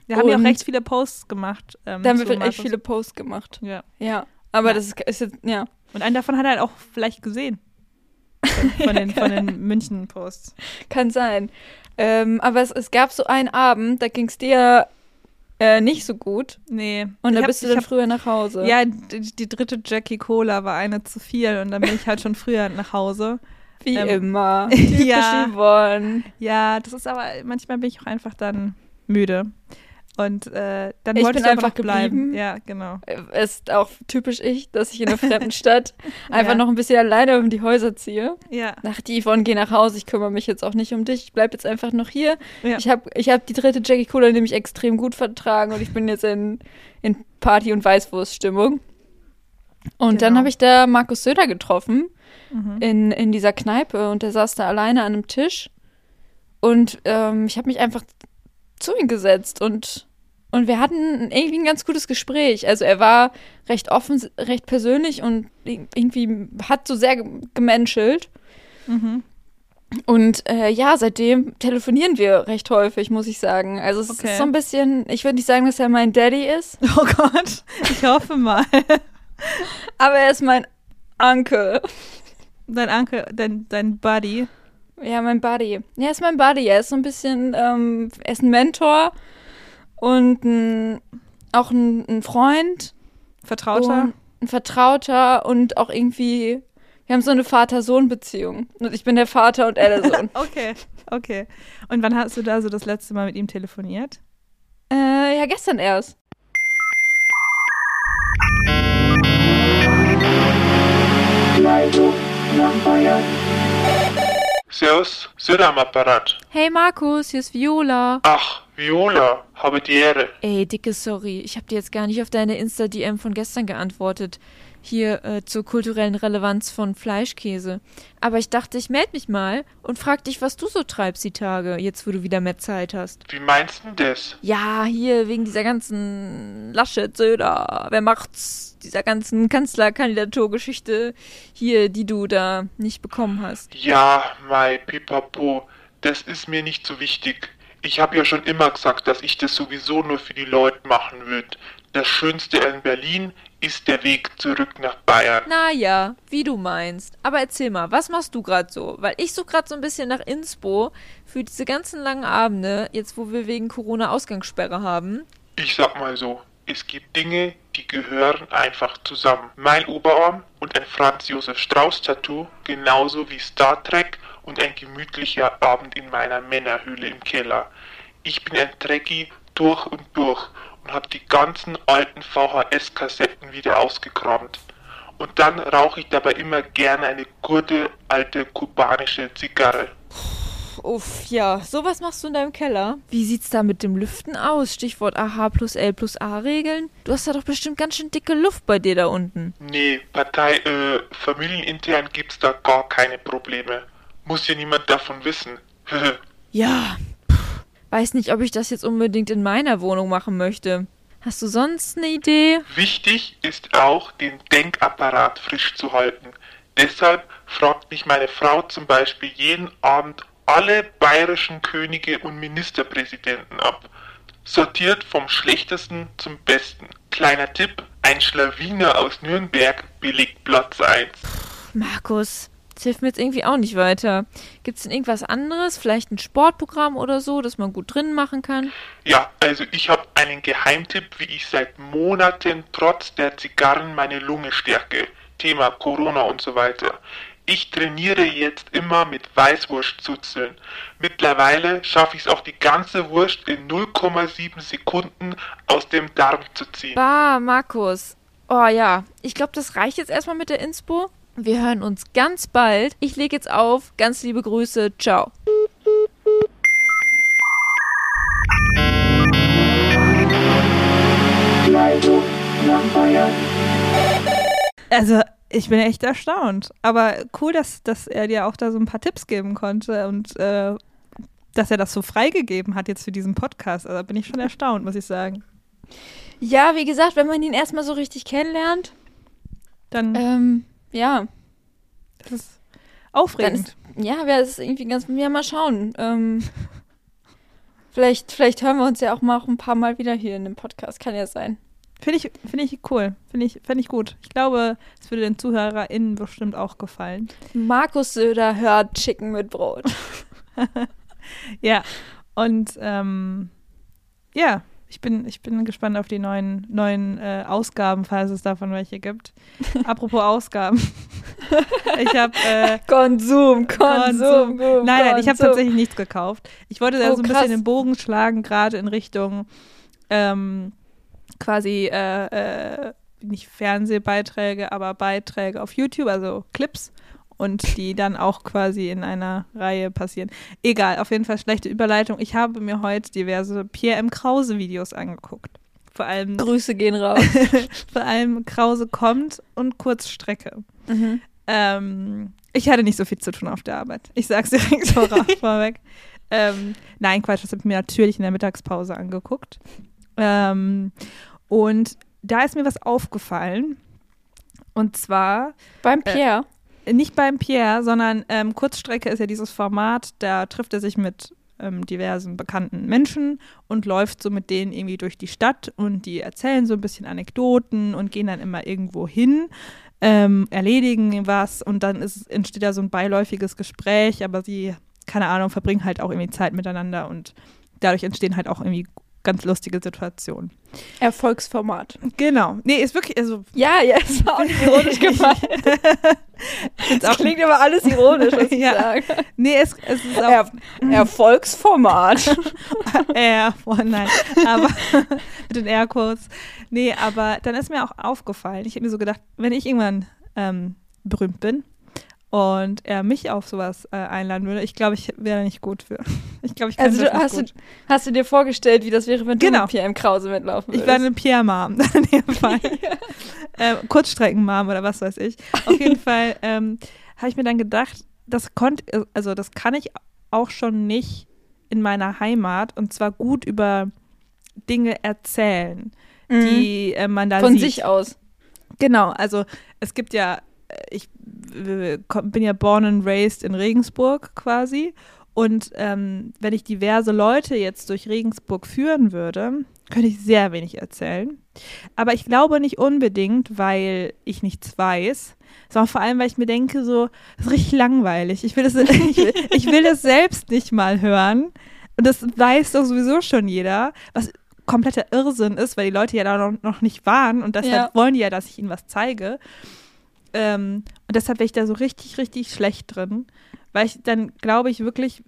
Wir haben ja auch Und- recht viele Posts gemacht. Ähm, Da haben wir echt viele Posts gemacht. Ja. Ja. Aber Ja. das ist, ist jetzt, ja. Und einen davon hat er halt auch vielleicht gesehen. Von den, von den (laughs) München-Posts. Kann sein. Ähm, aber es, es gab so einen Abend, da ging es dir äh, nicht so gut. Nee. Und da bist du dann hab- früher nach Hause. Ja, die, die dritte Jackie Cola war eine zu viel und dann bin ich halt schon früher nach Hause. Wie ähm, immer. (laughs) Typisch ja. Yvonne. Ja, das ist aber, manchmal bin ich auch einfach dann müde. Und äh, dann Ich wollte ich einfach noch bleiben. geblieben. Ja, genau. Ist auch typisch ich, dass ich in einer fremden (laughs) Stadt einfach Ja. noch ein bisschen alleine um die Häuser ziehe. Ja. Nach die Yvonne, geh nach Hause, ich kümmere mich jetzt auch nicht um dich, ich bleib jetzt einfach noch hier. Ja. Ich habe ich hab die dritte Jackie Cola nämlich extrem gut vertragen und ich bin jetzt in, in Party- und Weißwurststimmung. Und dann Genau. habe ich da Markus Söder getroffen Mhm. in, in dieser Kneipe und der saß da alleine an einem Tisch. Und ähm, ich habe mich einfach zu ihm gesetzt und, und wir hatten irgendwie ein ganz gutes Gespräch. Also er war recht offen, recht persönlich und irgendwie hat so sehr ge- gemenschelt. Mhm. Und äh, ja, seitdem telefonieren wir recht häufig, muss ich sagen. Also es Okay. ist so ein bisschen, ich würde nicht sagen, dass er mein Daddy ist, (laughs) Oh Gott, ich hoffe mal. (laughs) aber er ist mein Onkel. Dein Onkel, dein, dein Buddy. Ja, mein Buddy. Ja, er ist mein Buddy. Er ist so ein bisschen, ähm, er ist ein Mentor und ein, auch ein, ein Freund. Vertrauter. Und ein Vertrauter und auch irgendwie, wir haben so eine Vater-Sohn-Beziehung. Und ich bin der Vater und er der (laughs) Sohn. Okay, okay. Und wann hast du da so das letzte Mal mit ihm telefoniert? äh, ja, gestern erst. Servus, Söder am Apparat. Hey Markus, hier ist Viola. Ach, Viola, habe die Ehre. Ey, dicke Sorry, ich habe dir jetzt gar nicht auf deine Insta-DM von gestern geantwortet. Hier äh, zur kulturellen Relevanz von Fleischkäse. Aber ich dachte, ich melde mich mal und frag dich, was du so treibst die Tage, jetzt wo du wieder mehr Zeit hast. Wie meinst du das? Ja, hier wegen dieser ganzen Laschet, Söder, wer macht's? Dieser ganzen Kanzlerkandidaturgeschichte hier, die du da nicht bekommen hast. Ja, Mai, pipapo, das ist mir nicht so wichtig. Ich habe ja schon immer gesagt, dass ich das sowieso nur für die Leute machen würde. Das Schönste in Berlin ist der Weg zurück nach Bayern. Naja, wie du meinst. Aber erzähl mal, was machst du gerade so? Weil ich suche gerade so ein bisschen nach Inspo für diese ganzen langen Abende, jetzt wo wir wegen Corona Ausgangssperre haben. Ich sag mal so, es gibt Dinge, die gehören einfach zusammen. Mein Oberarm und ein Franz Josef Strauß Tattoo, genauso wie Star Trek und ein gemütlicher Abend in meiner Männerhöhle im Keller. Ich bin ein Trekkie durch und durch und habe die ganzen alten VHS-Kassetten wieder ausgekramt. Und dann rauche ich dabei immer gerne eine gute alte kubanische Zigarre. Uff, ja, sowas machst du in deinem Keller. Wie sieht's da mit dem Lüften aus? Stichwort AH plus L plus A Regeln. Du hast da doch bestimmt ganz schön dicke Luft bei dir da unten. Nee, Partei, äh, familienintern gibt's da gar keine Probleme. Muss ja niemand davon wissen. (laughs) Ja, weiß nicht, ob ich das jetzt unbedingt in meiner Wohnung machen möchte. Hast du sonst eine Idee? Wichtig ist auch, den Denkapparat frisch zu halten. Deshalb fragt mich meine Frau zum Beispiel jeden Abend alle bayerischen Könige und Ministerpräsidenten ab. Sortiert vom schlechtesten zum besten. Kleiner Tipp, ein Schlawiner aus Nürnberg belegt Platz 1. Markus, das hilft mir jetzt irgendwie auch nicht weiter. Gibt's denn irgendwas anderes? Vielleicht ein Sportprogramm oder so, das man gut drinnen machen kann? Ja, also ich habe einen Geheimtipp, wie ich seit Monaten trotz der Zigarren meine Lunge stärke. Thema Corona und so weiter. Ich trainiere jetzt immer mit Weißwurst zuzeln. Mittlerweile schaffe ich es auch die ganze Wurst in 0,7 Sekunden aus dem Darm zu ziehen. Bah, Markus. Oh ja, ich glaube, das reicht jetzt erstmal mit der Inspo. Wir hören uns ganz bald. Ich lege jetzt auf. Ganz liebe Grüße. Ciao. Also, ich bin echt erstaunt. Aber cool, dass, dass er dir auch da so ein paar Tipps geben konnte und äh, dass er das so freigegeben hat jetzt für diesen Podcast. Also, da bin ich schon erstaunt, muss ich sagen. Ja, wie gesagt, wenn man ihn erstmal so richtig kennenlernt, Dann ähm, ja, das ist aufregend. Ist, ja, wäre es irgendwie ganz, ja, mal schauen. Ähm, (laughs) vielleicht, vielleicht hören wir uns ja auch mal auch ein paar Mal wieder hier in dem Podcast, kann ja sein. Finde ich, find ich cool. Finde ich, find ich gut. Ich glaube, es würde den ZuhörerInnen bestimmt auch gefallen. Markus Söder hört Chicken mit Brot. (laughs) Ja. Und ähm, ja, ich bin, ich bin gespannt auf die neuen, neuen äh, Ausgaben, falls es davon welche gibt. (laughs) Apropos Ausgaben. ich habe äh, Konsum, Konsum, Nein, nein, ich habe Konsum. tatsächlich nichts gekauft. Ich wollte da Oh, so ein krass. bisschen den Bogen schlagen, gerade in Richtung ähm, quasi äh, äh, nicht Fernsehbeiträge, aber Beiträge auf YouTube, also Clips und die dann auch quasi in einer Reihe passieren. Egal, auf jeden Fall schlechte Überleitung. Ich habe mir heute diverse Pierre M. Krause Videos angeguckt. Vor allem, Grüße gehen raus. (laughs) vor allem Krause kommt und Kurzstrecke. mhm. Ähm, ich hatte nicht so viel zu tun auf der Arbeit. Ich sag's direkt vor, (laughs) vorweg. Ähm, nein, Quatsch, das habe ich mir natürlich in der Mittagspause angeguckt. Ähm, und da ist mir was aufgefallen. Und zwar Beim Pierre. Nicht beim Pierre, sondern ähm, Kurzstrecke ist ja dieses Format, da trifft er sich mit ähm, diversen bekannten Menschen und läuft so mit denen irgendwie durch die Stadt und die erzählen so ein bisschen Anekdoten und gehen dann immer irgendwo hin, ähm, erledigen was und dann ist, entsteht da so ein beiläufiges Gespräch, aber sie, keine Ahnung, verbringen halt auch irgendwie Zeit miteinander und dadurch entstehen halt auch irgendwie ganz lustige Situationen. Erfolgsformat. Genau. Nee, ist wirklich, also Ja, ja, war auch (laughs) ironisch gemeint. (laughs) Das klingt immer alles ironisch, was ich (laughs) Ja. sage. nee, es, es ist auch Er Erfolgsformat. Air, (laughs) oh nein, aber (laughs) mit den Airquotes. Nee, aber dann ist mir auch aufgefallen, ich habe mir so gedacht, wenn ich irgendwann ähm, berühmt bin und er mich auf sowas äh, einladen würde, ich glaube, ich wäre nicht gut für. (laughs) Ich glaube, ich könnte Also du, hast, du, gut. hast du dir vorgestellt, wie das wäre, wenn du Genau. mit Pierre M. Krause mitlaufen Ich würdest? wäre eine Pierre-Mom (laughs) in dem Fall. (laughs) ähm, Kurzstrecken-Mom oder was weiß ich. Auf jeden Fall ähm, habe ich mir dann gedacht, das konnte, also das kann ich auch schon nicht in meiner Heimat und zwar gut über Dinge erzählen, Mhm. die äh, man da Von sieht. sich aus. Genau, also es gibt ja, ich bin ja born and raised in Regensburg quasi. Und ähm, wenn ich diverse Leute jetzt durch Regensburg führen würde, könnte ich sehr wenig erzählen. Aber ich glaube nicht unbedingt, weil ich nichts weiß, sondern vor allem, weil ich mir denke, so, das ist richtig langweilig. Ich will das, (laughs) ich will, ich will das selbst nicht mal hören. Und das weiß doch sowieso schon jeder, was kompletter Irrsinn ist, weil die Leute ja da noch, noch nicht waren und deshalb Ja. wollen die ja, dass ich ihnen was zeige. Ähm, und deshalb wäre ich da so richtig, richtig schlecht drin, weil ich dann glaube ich wirklich,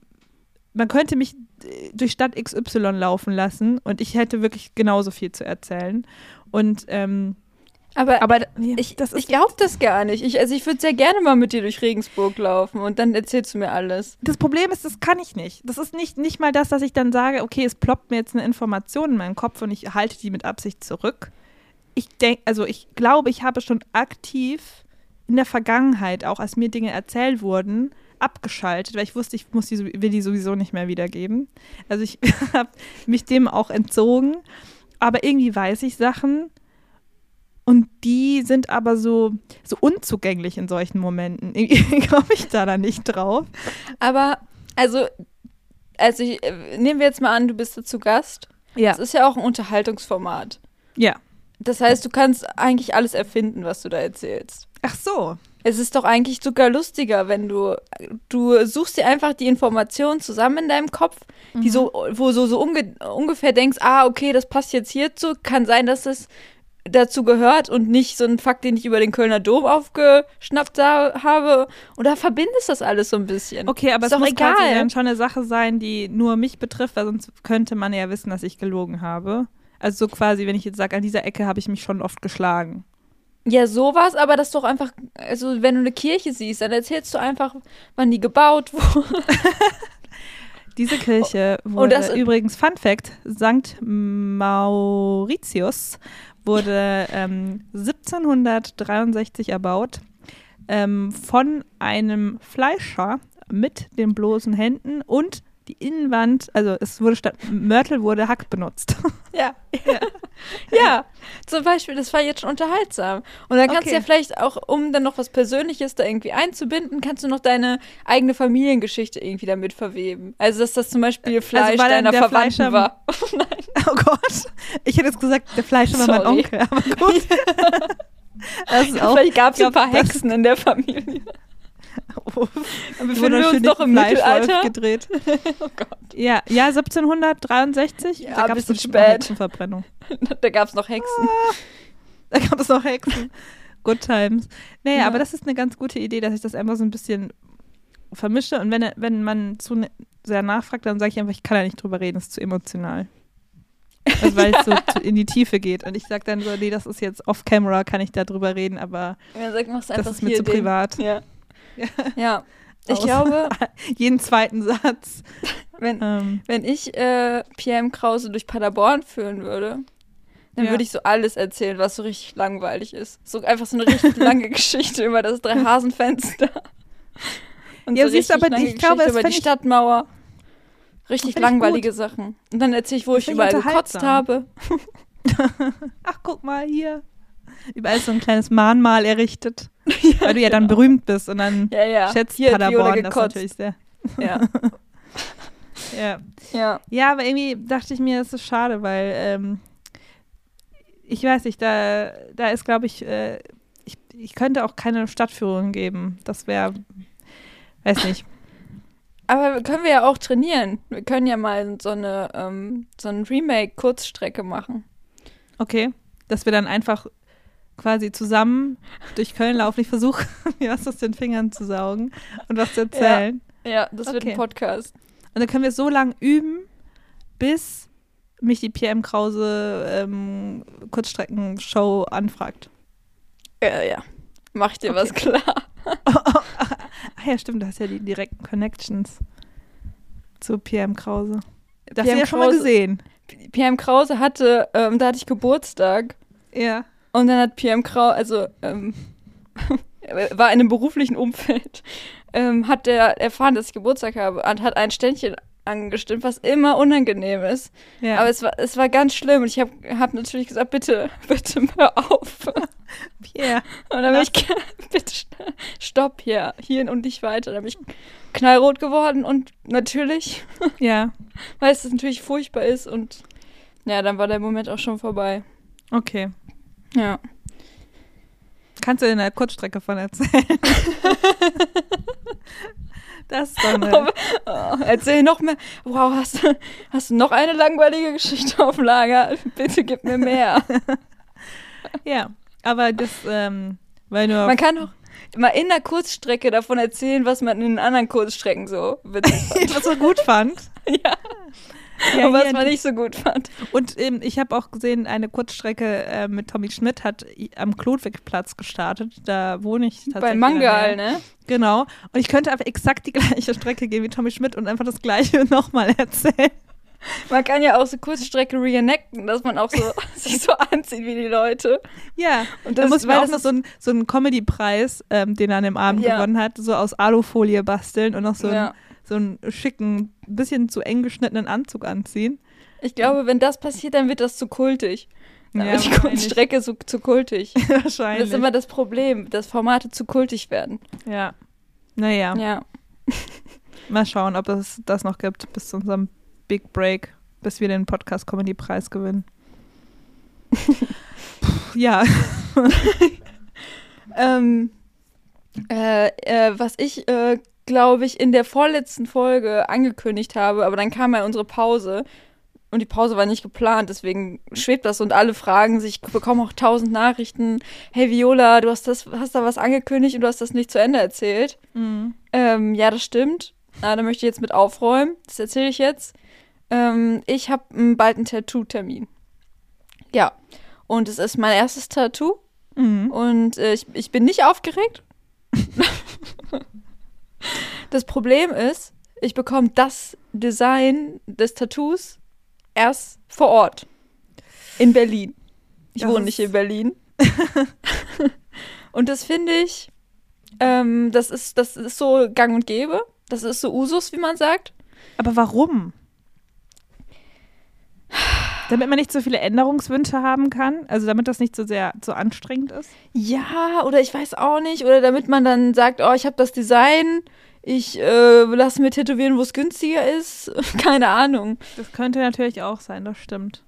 man könnte mich äh, durch Stadt XY laufen lassen und ich hätte wirklich genauso viel zu erzählen. Und ähm, Aber, aber ich, das ist ich glaube das gar nicht. Ich, also ich würde sehr gerne mal mit dir durch Regensburg laufen und dann erzählst du mir alles. das Problem ist, das kann ich nicht. Das ist nicht, nicht mal das, dass ich dann sage, okay, es ploppt mir jetzt eine Information in meinen Kopf und ich halte die mit Absicht zurück. Ich denke, also ich glaube, ich habe schon aktiv in der Vergangenheit, auch als mir Dinge erzählt wurden, abgeschaltet, weil ich wusste, ich muss die, will die sowieso nicht mehr wiedergeben. Also ich (laughs) habe mich dem auch entzogen. Aber irgendwie weiß ich Sachen und die sind aber so, so unzugänglich in solchen Momenten. (laughs) Irgendwie komme ich da dann nicht drauf. Aber, also, also ich, äh, nehmen wir jetzt mal an, du bist da zu Gast. Ja. Das ist ja auch ein Unterhaltungsformat. Ja. Das heißt, du kannst eigentlich alles erfinden, was du da erzählst. Ach so. Es ist doch eigentlich sogar lustiger, wenn du du suchst dir einfach die Informationen zusammen in deinem Kopf, Mhm. die so wo so so unge ungefähr denkst, ah okay, das passt jetzt hierzu, kann sein, dass es dazu gehört und nicht so ein Fakt, den ich über den Kölner Dom aufgeschnappt da, habe. Und da verbindest das alles so ein bisschen. Okay, aber Ist es muss egal. quasi dann schon eine Sache sein, die nur mich betrifft, weil sonst könnte man ja wissen, dass ich gelogen habe. Also so quasi, wenn ich jetzt sage, an dieser Ecke habe ich mich schon oft geschlagen. Ja, sowas, aber das ist doch einfach, also wenn du eine Kirche siehst, dann erzählst du einfach, wann die gebaut (laughs) wurde. Diese Kirche wurde das- übrigens, Fun Fact, St. Mauritius wurde ähm, 1763 erbaut ähm, von einem Fleischer mit den bloßen Händen und die Innenwand, also es wurde statt Mörtel wurde Hack benutzt. (laughs) Ja. Ja. ja, zum Beispiel, das war jetzt schon unterhaltsam. Und dann kannst du Okay. ja vielleicht auch, um dann noch was Persönliches da irgendwie einzubinden, kannst du noch deine eigene Familiengeschichte irgendwie damit verweben. Also, dass das zum Beispiel Fleisch war dann deiner der Verwandten Fleischer- war. (laughs) Oh Gott. Ich hätte jetzt gesagt, der Fleischer war mein. Onkel, aber gut. (laughs) Ist auch, vielleicht gab es ein paar Hexen in der Familie. Dann wurde befinden wir uns doch im Mittelalter. gedreht. (laughs) Oh Gott. Ja, ja, 1763. Ja, da gab es noch spät. Hexenverbrennung. (laughs) Da gab es noch Hexen. (laughs) Da gab es noch Hexen. Good times. Naja, Ja. aber das ist eine ganz gute Idee, dass ich das einfach so ein bisschen vermische. Und wenn, wenn man zu ne- sehr nachfragt, dann sage ich einfach, ich kann da nicht drüber reden, das ist zu emotional. Also weil es so zu, in die Tiefe geht. Und ich sage dann so, nee, das ist jetzt off-camera, kann ich da drüber reden, aber Ja, sag, das ist mir zu privat. Ja. (laughs) Ja. Ich glaube, (laughs) Jeden zweiten Satz. wenn, (laughs) Ähm, wenn ich äh, PM Krause durch Paderborn führen würde, dann Ja. würde ich so alles erzählen, was so richtig langweilig ist. So einfach so eine richtig lange Geschichte über das Dreihasenfenster. Und Ja, so siehst aber lange ich glaube, über die Stadtmauer. Richtig langweilige Sachen. Und dann erzähle ich, wo Das ich überall gekotzt habe. ach, guck mal hier. Überall ist so ein kleines Mahnmal errichtet. (laughs) weil du ja dann berühmt bist und dann Ja, ja. schätzt Hier Paderborn das natürlich sehr. Ja. (laughs) Ja. ja. ja, aber irgendwie dachte ich mir, es ist schade, weil ähm, ich weiß nicht, da, da ist, glaube ich, äh, ich, ich könnte auch keine Stadtführung geben. Das wäre, weiß nicht. Aber können wir ja auch trainieren. Wir können ja mal so eine, ähm, so ein Remake-Kurzstrecke machen. Okay, dass wir dann einfach quasi zusammen durch Köln laufen. Ich versuche, (laughs) mir was aus den Fingern zu saugen und was zu erzählen. Ja, das wird Okay. ein Podcast. Und dann können wir so lang üben, bis mich die PM Krause ähm, Kurzstreckenshow anfragt. Ja, ja. Mach dir Okay. was klar. (laughs) ah ja, stimmt, du hast ja die direkten Connections zu PM Krause. Das hast du PM ja schon mal Krause- gesehen. PM Krause hatte, ähm, da hatte ich Geburtstag Ja. Und dann hat PM Krause, also ähm, er (laughs) war in einem beruflichen Umfeld, ähm, hat der erfahren, dass ich Geburtstag habe und hat ein Ständchen angestimmt, was immer unangenehm ist. ja. Aber es war, es war ganz schlimm und ich habe hab natürlich gesagt, bitte, (laughs) bitte hör auf. Pierre. (laughs) Und dann bin ich, bitte st- stopp hier, hier und nicht weiter. Dann bin ich knallrot geworden und natürlich, Ja, weil es natürlich furchtbar ist und ja, dann war der Moment auch schon vorbei. okay. Ja. Kannst du in der Kurzstrecke von erzählen? (laughs) das ist doch eine, Aber, oh, erzähl noch mehr. Wow, hast, du- hast du noch eine langweilige Geschichte auf Lager? Bitte gib mir mehr. (laughs) Ja, aber das, ähm, weil nur Man kann doch mal in der Kurzstrecke davon erzählen, was man in den anderen Kurzstrecken so witzig fand. (laughs) was so gut fand. ja. Ja, und was man nicht so gut fand. Und ähm, ich habe auch gesehen, eine Kurzstrecke äh, mit Tommy Schmidt hat am Klodwigplatz gestartet. Da wohne ich tatsächlich. Bei Mangal, Nähe. ne? Genau. Und ich könnte einfach exakt die (laughs) gleiche Strecke gehen wie Tommy Schmidt und einfach das gleiche (laughs) nochmal erzählen. Man kann ja auch so Kurzstrecke reenacten, dass man auch so (laughs) sich so anzieht wie die Leute. Ja. Und Da das, muss man auch noch so einen so Comedy-Preis, ähm, den er an dem Abend Ja. gewonnen hat, so aus Alufolie basteln und noch so, Ja. einen, so einen schicken, bisschen zu eng geschnittenen Anzug anziehen. Ich glaube, wenn das passiert, dann wird das zu kultig. Dann Ja, die. Kurzstrecke so, zu kultig. (laughs) Das Wahrscheinlich. ist immer das Problem, dass Formate zu kultig werden. ja. Naja, Ja. (laughs) mal schauen, ob es das noch gibt bis zu unserem Big Break, bis wir den Podcast Comedy Preis gewinnen. (laughs) Ja. Ähm, äh, äh, was ich, äh, glaube ich, in der vorletzten Folge angekündigt habe, aber dann kam ja unsere Pause, und die Pause war nicht geplant, deswegen schwebt das und alle fragen sich, ich bekomme auch tausend Nachrichten. Hey Viola, du hast das, hast da was angekündigt und du hast das nicht zu Ende erzählt. Mhm. Ähm, ja, das stimmt. Na, da möchte ich jetzt mit aufräumen. Das erzähle ich jetzt. Ähm, ich habe bald einen Tattoo-Termin. Ja. Und es ist mein erstes Tattoo. Mhm. Und äh, ich, ich bin nicht aufgeregt. (laughs) das Problem ist, ich bekomme das Design des Tattoos erst vor Ort. In Berlin. Ich Das wohne nicht in Berlin. (laughs) und das finde ich, ähm, das, ist, das ist so gang und gäbe. Das ist so Usus, wie man sagt. Aber warum? Damit man nicht so viele Änderungswünsche haben kann? Also damit das nicht so sehr so anstrengend ist? Ja, oder ich weiß auch nicht. Oder damit man dann sagt, oh, ich habe das Design, ich äh, lasse mir tätowieren, wo es günstiger ist. (laughs) Keine Ahnung. Das könnte natürlich auch sein, das stimmt.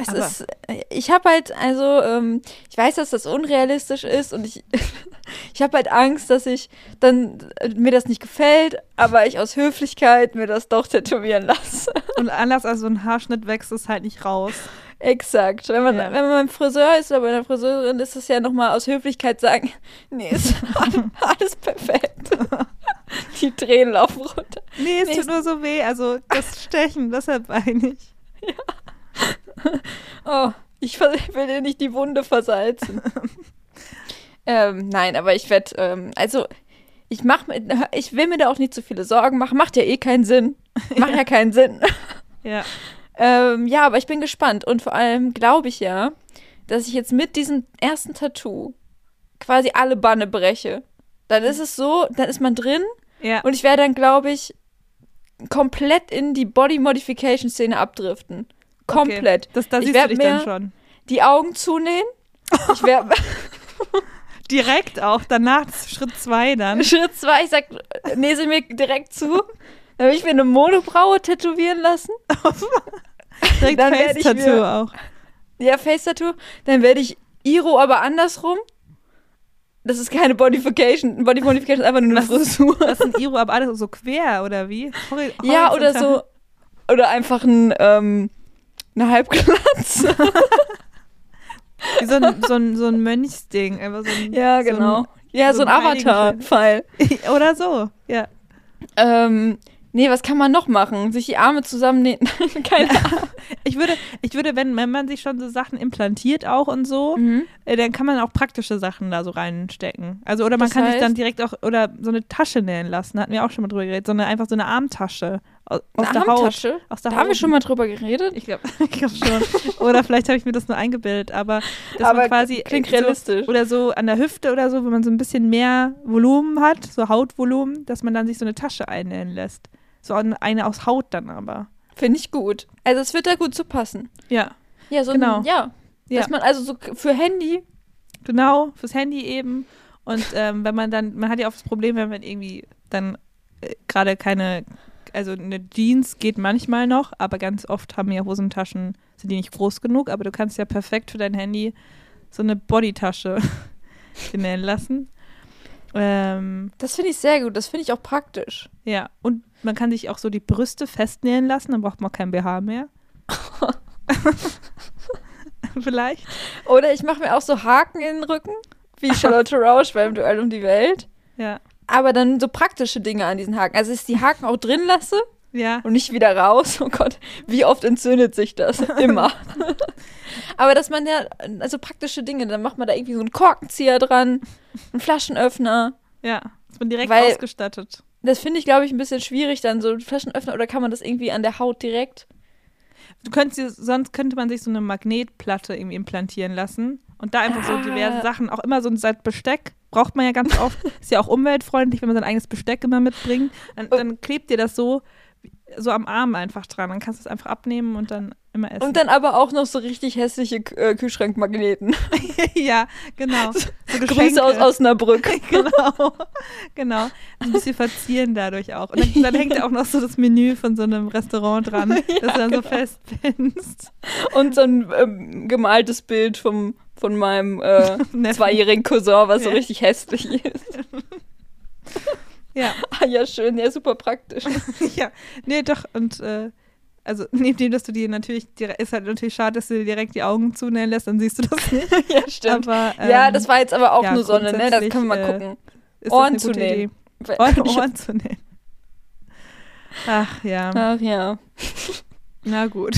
Es Aber- ist, ich habe halt, also, ähm, ich weiß, dass das unrealistisch ist und ich, (laughs) ich habe halt Angst, dass ich dann, äh, mir das nicht gefällt, aber ich aus Höflichkeit mir das doch tätowieren lasse. Und anders als so ein Haarschnitt wächst es halt nicht raus. Exakt. Wenn man, Ja. wenn man beim Friseur ist oder bei einer Friseurin, ist es ja nochmal aus Höflichkeit sagen, (laughs) nee, ist (laughs) alles perfekt. (laughs) Die Tränen laufen runter. Nee, es Nee, tut nur so weh. Also das Stechen, deshalb weine ich. Oh, ich will dir nicht die Wunde versalzen. ähm, nein, aber ich werde, ähm, also ich mach ich will mir da auch nicht zu viele Sorgen machen. Macht ja eh keinen Sinn. (laughs) Macht ja keinen Sinn. Ja. ähm, ja, aber ich bin gespannt und vor allem glaube ich ja, dass ich jetzt mit diesem ersten Tattoo quasi alle Banne breche. Dann ist es so, dann ist man drin Ja. und ich werde dann, glaube ich, komplett in die Body Modification Szene abdriften. Komplett. Okay. Das, da Ich siehst du dich dann schon. Die Augen zunähen. Ich werde (laughs) (laughs) Direkt auch, danach Schritt zwei dann. Schritt zwei, ich sag, näse mir direkt zu. Dann will ich mir eine Monobraue tätowieren lassen. (laughs) Direkt Face-Tattoo auch. Ja, Face-Tattoo. Dann werde ich Iro aber andersrum. Das ist keine Bodification. Body Modification ist einfach nur eine Was ist- Frisur. Das sind Iro, aber alles so quer, oder wie? Hori Ja, oder so. Oder einfach ein, ähm, eine Halbglatze. (laughs) Wie so ein, so ein, so ein Mönchsding. Einfach so ein, (laughs) ja, so genau. ja, so so ein ein. Avatar-Pfeil. Ein, oder so, ja. Ähm, nee, was kann man noch machen? Sich die Arme zusammennähen? (laughs) Keine Ahnung. Ich würde, ich würde, wenn, wenn man sich schon so Sachen implantiert auch und so, Mhm. äh, dann kann man auch praktische Sachen da so reinstecken. Also, oder man Das kann sich dann heißt? direkt auch, oder so eine Tasche nähen lassen, hatten wir auch schon mal drüber geredet, sondern einfach so eine Armtasche aus, der Haut. Aus der Da haben wir Haut. schon mal drüber geredet. Ich glaube (laughs) glaub schon. oder vielleicht habe ich mir das nur eingebildet, aber dass Aber man quasi klingt äh, realistisch. So, oder so an der Hüfte oder so, wenn man so ein bisschen mehr Volumen hat, so Hautvolumen, dass man dann sich so eine Tasche einnähen lässt. So eine aus Haut dann aber. Finde ich gut. Also es wird da gut zu passen. Ja, Ja, so Genau. ein, ja. Ja. Dass man also so für Handy. genau, fürs Handy eben. Und ähm, wenn man dann, man hat ja oft das Problem, wenn man irgendwie dann äh, gerade keine, also eine Jeans geht manchmal noch, aber ganz oft haben ja Hosentaschen, sind die nicht groß genug, aber du kannst ja perfekt für dein Handy so eine Bodytasche (laughs) nähen lassen. Ähm, Das finde ich sehr gut. Das finde ich auch praktisch. ja, und man kann sich auch so die Brüste festnähen lassen, dann braucht man kein BH mehr. (laughs) Vielleicht. Oder ich mache mir auch so Haken in den Rücken, wie Charlotte Rausch beim Duell um die Welt. Ja. Aber dann so praktische Dinge an diesen Haken. Also, dass ich die Haken auch drin lasse Ja. und nicht wieder raus. Oh Gott, wie oft entzündet sich das? (laughs) Immer. Aber dass man ja, also praktische Dinge, dann macht man da irgendwie so einen Korkenzieher dran, einen Flaschenöffner. Ja. Ist man direkt Weil- ausgestattet. Das finde ich, glaube ich, ein bisschen schwierig, dann so einen Flaschenöffner oder kann man das irgendwie an der Haut direkt? Du könntest, sonst könnte man sich so eine Magnetplatte irgendwie implantieren lassen und da einfach so Ah. diverse Sachen, auch immer so ein Besteck, braucht man ja ganz oft. (laughs) Ist ja auch umweltfreundlich, wenn man sein eigenes Besteck immer mitbringt. Dann, dann klebt dir das so, so am Arm einfach dran. Dann kannst du es einfach abnehmen und dann immer essen. Und dann aber auch noch so richtig hässliche äh, Kühlschrankmagneten. (laughs) ja, genau. So Grüße aus Osnabrück. (laughs) genau, genau. Ein bisschen verzieren dadurch auch. Und dann, dann hängt ja auch noch so das Menü von so einem Restaurant dran, das du dann so festpinst. Und so ein ähm, gemaltes Bild vom, von meinem äh, (laughs) zweijährigen Cousin, was so Ja. richtig hässlich ist. Ja, (laughs) Ah ja, schön, ja, super praktisch. (laughs) ja. Nee, doch. Und äh, Also neben dem, dass du dir natürlich, ist halt natürlich schade, dass du dir direkt die Augen zunähen lässt, dann siehst du das nicht. ja, stimmt. Aber, ja, ähm, das war jetzt aber auch ja, nur Sonne, ne? Das können wir mal äh, gucken. ist Ohren das eine zu gute nähen. Idee. Ohren, Ohren zu nähen. Ach ja, Ach ja. na gut.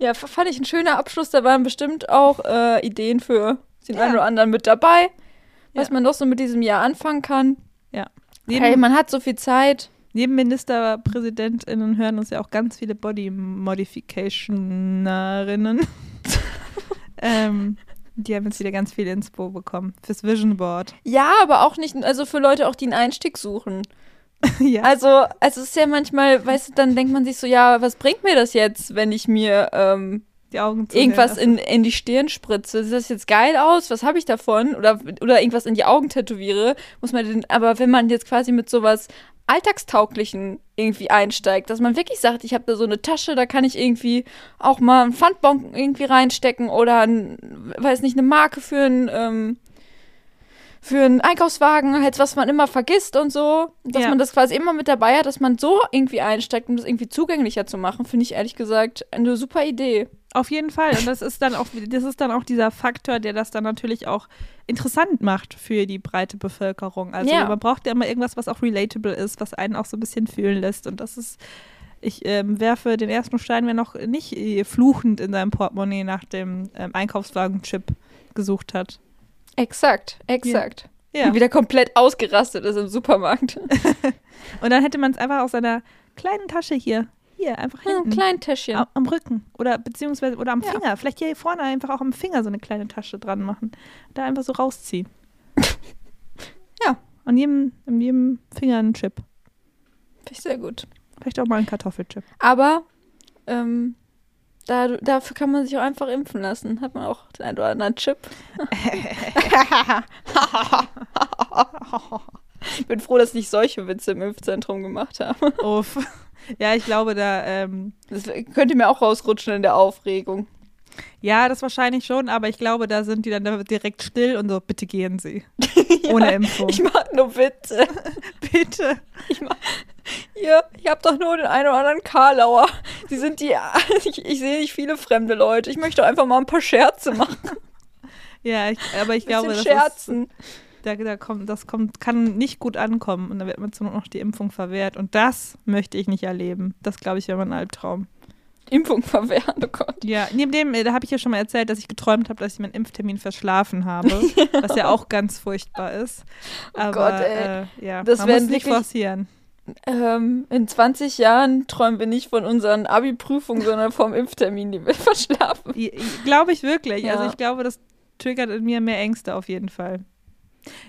Ja, fand ich ein schöner Abschluss. Da waren bestimmt auch äh, Ideen für den Ja. einen oder anderen mit dabei, was Ja. man doch so mit diesem Jahr anfangen kann. Neben, Hey, man hat so viel Zeit. neben MinisterpräsidentInnen hören uns ja auch ganz viele Body-Modificationerinnen. (laughs) ähm, die haben jetzt wieder ganz viel Inspo bekommen fürs Vision Board. Ja, aber auch nicht, also für Leute auch, die einen Einstieg suchen. (laughs) ja. Also, also es ist ja manchmal, weißt du, dann denkt man sich so, ja, was bringt mir das jetzt, wenn ich mir ähm, die Augen zunähen irgendwas in, in die Stirn spritze? Sieht das jetzt geil aus? Was habe ich davon? Oder, oder irgendwas in die Augen tätowiere? Muss man den, aber wenn man jetzt quasi mit sowas Alltagstauglichen irgendwie einsteigt, dass man wirklich sagt, ich habe da so eine Tasche, da kann ich irgendwie auch mal einen Pfandbon irgendwie reinstecken oder ein, weiß nicht, eine Marke für ein ähm, für einen Einkaufswagen, halt was man immer vergisst und so, dass Ja. man das quasi immer mit dabei hat, dass man so irgendwie einsteigt, um das irgendwie zugänglicher zu machen, finde ich ehrlich gesagt eine super Idee. Auf jeden Fall. Und das ist dann auch, das ist dann auch dieser Faktor, der das dann natürlich auch interessant macht für die breite Bevölkerung. Also Ja. man braucht ja immer irgendwas, was auch relatable ist, was einen auch so ein bisschen fühlen lässt. Und das ist, ich ähm, werfe den ersten Stein, wer noch nicht äh, fluchend in seinem Portemonnaie nach dem ähm, Einkaufswagen-Chip gesucht hat. Exakt, exakt. Ja. Wieder komplett ausgerastet ist im Supermarkt. (laughs) Und dann hätte man es einfach aus seiner kleinen Tasche hier, hier, einfach Ja, ein hinten. kleines Täschchen. Am, am Rücken oder beziehungsweise oder am Ja. Finger. Vielleicht hier vorne einfach auch am Finger so eine kleine Tasche dran machen. Da einfach so rausziehen. (laughs) Ja. An jedem, an jedem Finger ein Chip. Finde ich sehr gut. Vielleicht auch mal ein Kartoffelchip. Aber ähm, da, dafür kann man sich auch einfach impfen lassen. Hat man auch den einen oder anderen Chip. ich (laughs) bin froh, dass ich solche Witze im Impfzentrum gemacht habe. Uff. Ja, ich glaube, da, ähm, Das könnte mir auch rausrutschen in der Aufregung. Ja, das wahrscheinlich schon, aber ich glaube, da sind die dann direkt still und so, bitte gehen Sie. (laughs) Ohne Impfung. Ich mache nur Witze. (laughs) bitte. Ich mach, ihr, ich habe doch nur den einen oder anderen Karlauer. Sie sind die, (laughs) ich, ich sehe nicht viele fremde Leute. Ich möchte einfach mal ein paar Scherze machen. Ja, ich, aber ich glaube, das, ist, scherzen. da, da kommt, das kommt, kann nicht gut ankommen und dann wird mir zur Not noch die Impfung verwehrt. Und das möchte ich nicht erleben. Das, glaube ich, wäre mein Albtraum. Impfung (laughs) verwehren, oh Gott. Ja, neben dem, äh, da habe ich ja schon mal erzählt, dass ich geträumt habe, dass ich meinen Impftermin verschlafen habe, (laughs) was ja auch ganz furchtbar ist. Aber Gott, ey. Äh, ja, Das man werden muss nicht wirklich- forcieren. Ähm, in 20 Jahren träumen wir nicht von unseren Abi-Prüfungen, sondern vom Impftermin, die wir (laughs) verschlafen. Glaube ich wirklich. Ja. Also ich glaube, das triggert in mir mehr Ängste auf jeden Fall.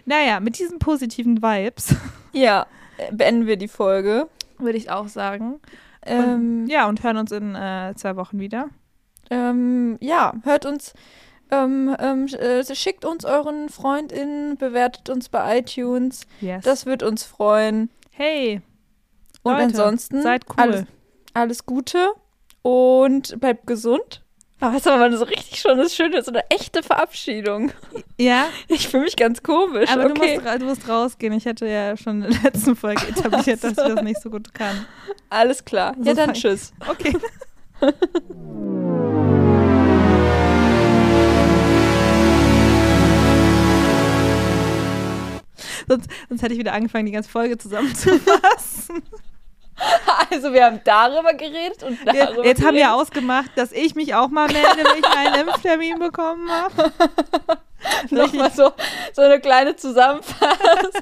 Naja, mit diesen positiven Vibes Ja, äh, beenden wir die Folge. würde ich auch sagen. Ähm, Und, ja, und hören uns in äh, zwei Wochen wieder. ähm, ja, hört uns, ähm, ähm, äh, schickt uns euren FreundInnen, bewertet uns bei iTunes. Yes. Das wird uns freuen. hey, Und Leute, ansonsten seid cool. alles, alles Gute und bleibt gesund. Aber haben wir mal so richtig schon das Schöne, so eine echte Verabschiedung. Ja, Ich fühle mich ganz komisch. aber du, okay, musst, ra- du musst rausgehen. Ich hatte ja schon in der letzten Folge (laughs) etabliert, dass ich das nicht so gut kann. alles klar. So Ja, dann tschüss. Okay. (laughs) sonst, sonst hätte ich wieder angefangen, die ganze Folge zusammenzufassen. (laughs) (laughs) Also wir haben darüber geredet und darüber Jetzt haben wir ausgemacht, dass ich mich auch mal melde, wenn ich einen Impftermin bekommen habe. (laughs) Nochmal so, so eine kleine Zusammenfassung. (laughs)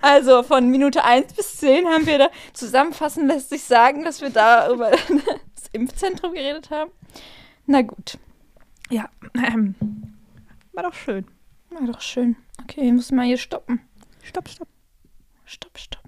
Also von Minute 1 bis 10 haben wir da zusammenfassen lässt sich sagen, dass wir da über das Impfzentrum geredet haben. Na gut. Ja, ähm, war doch schön. War doch schön. Okay, wir müssen mal hier stoppen. Stopp, stopp. Stopp, stopp.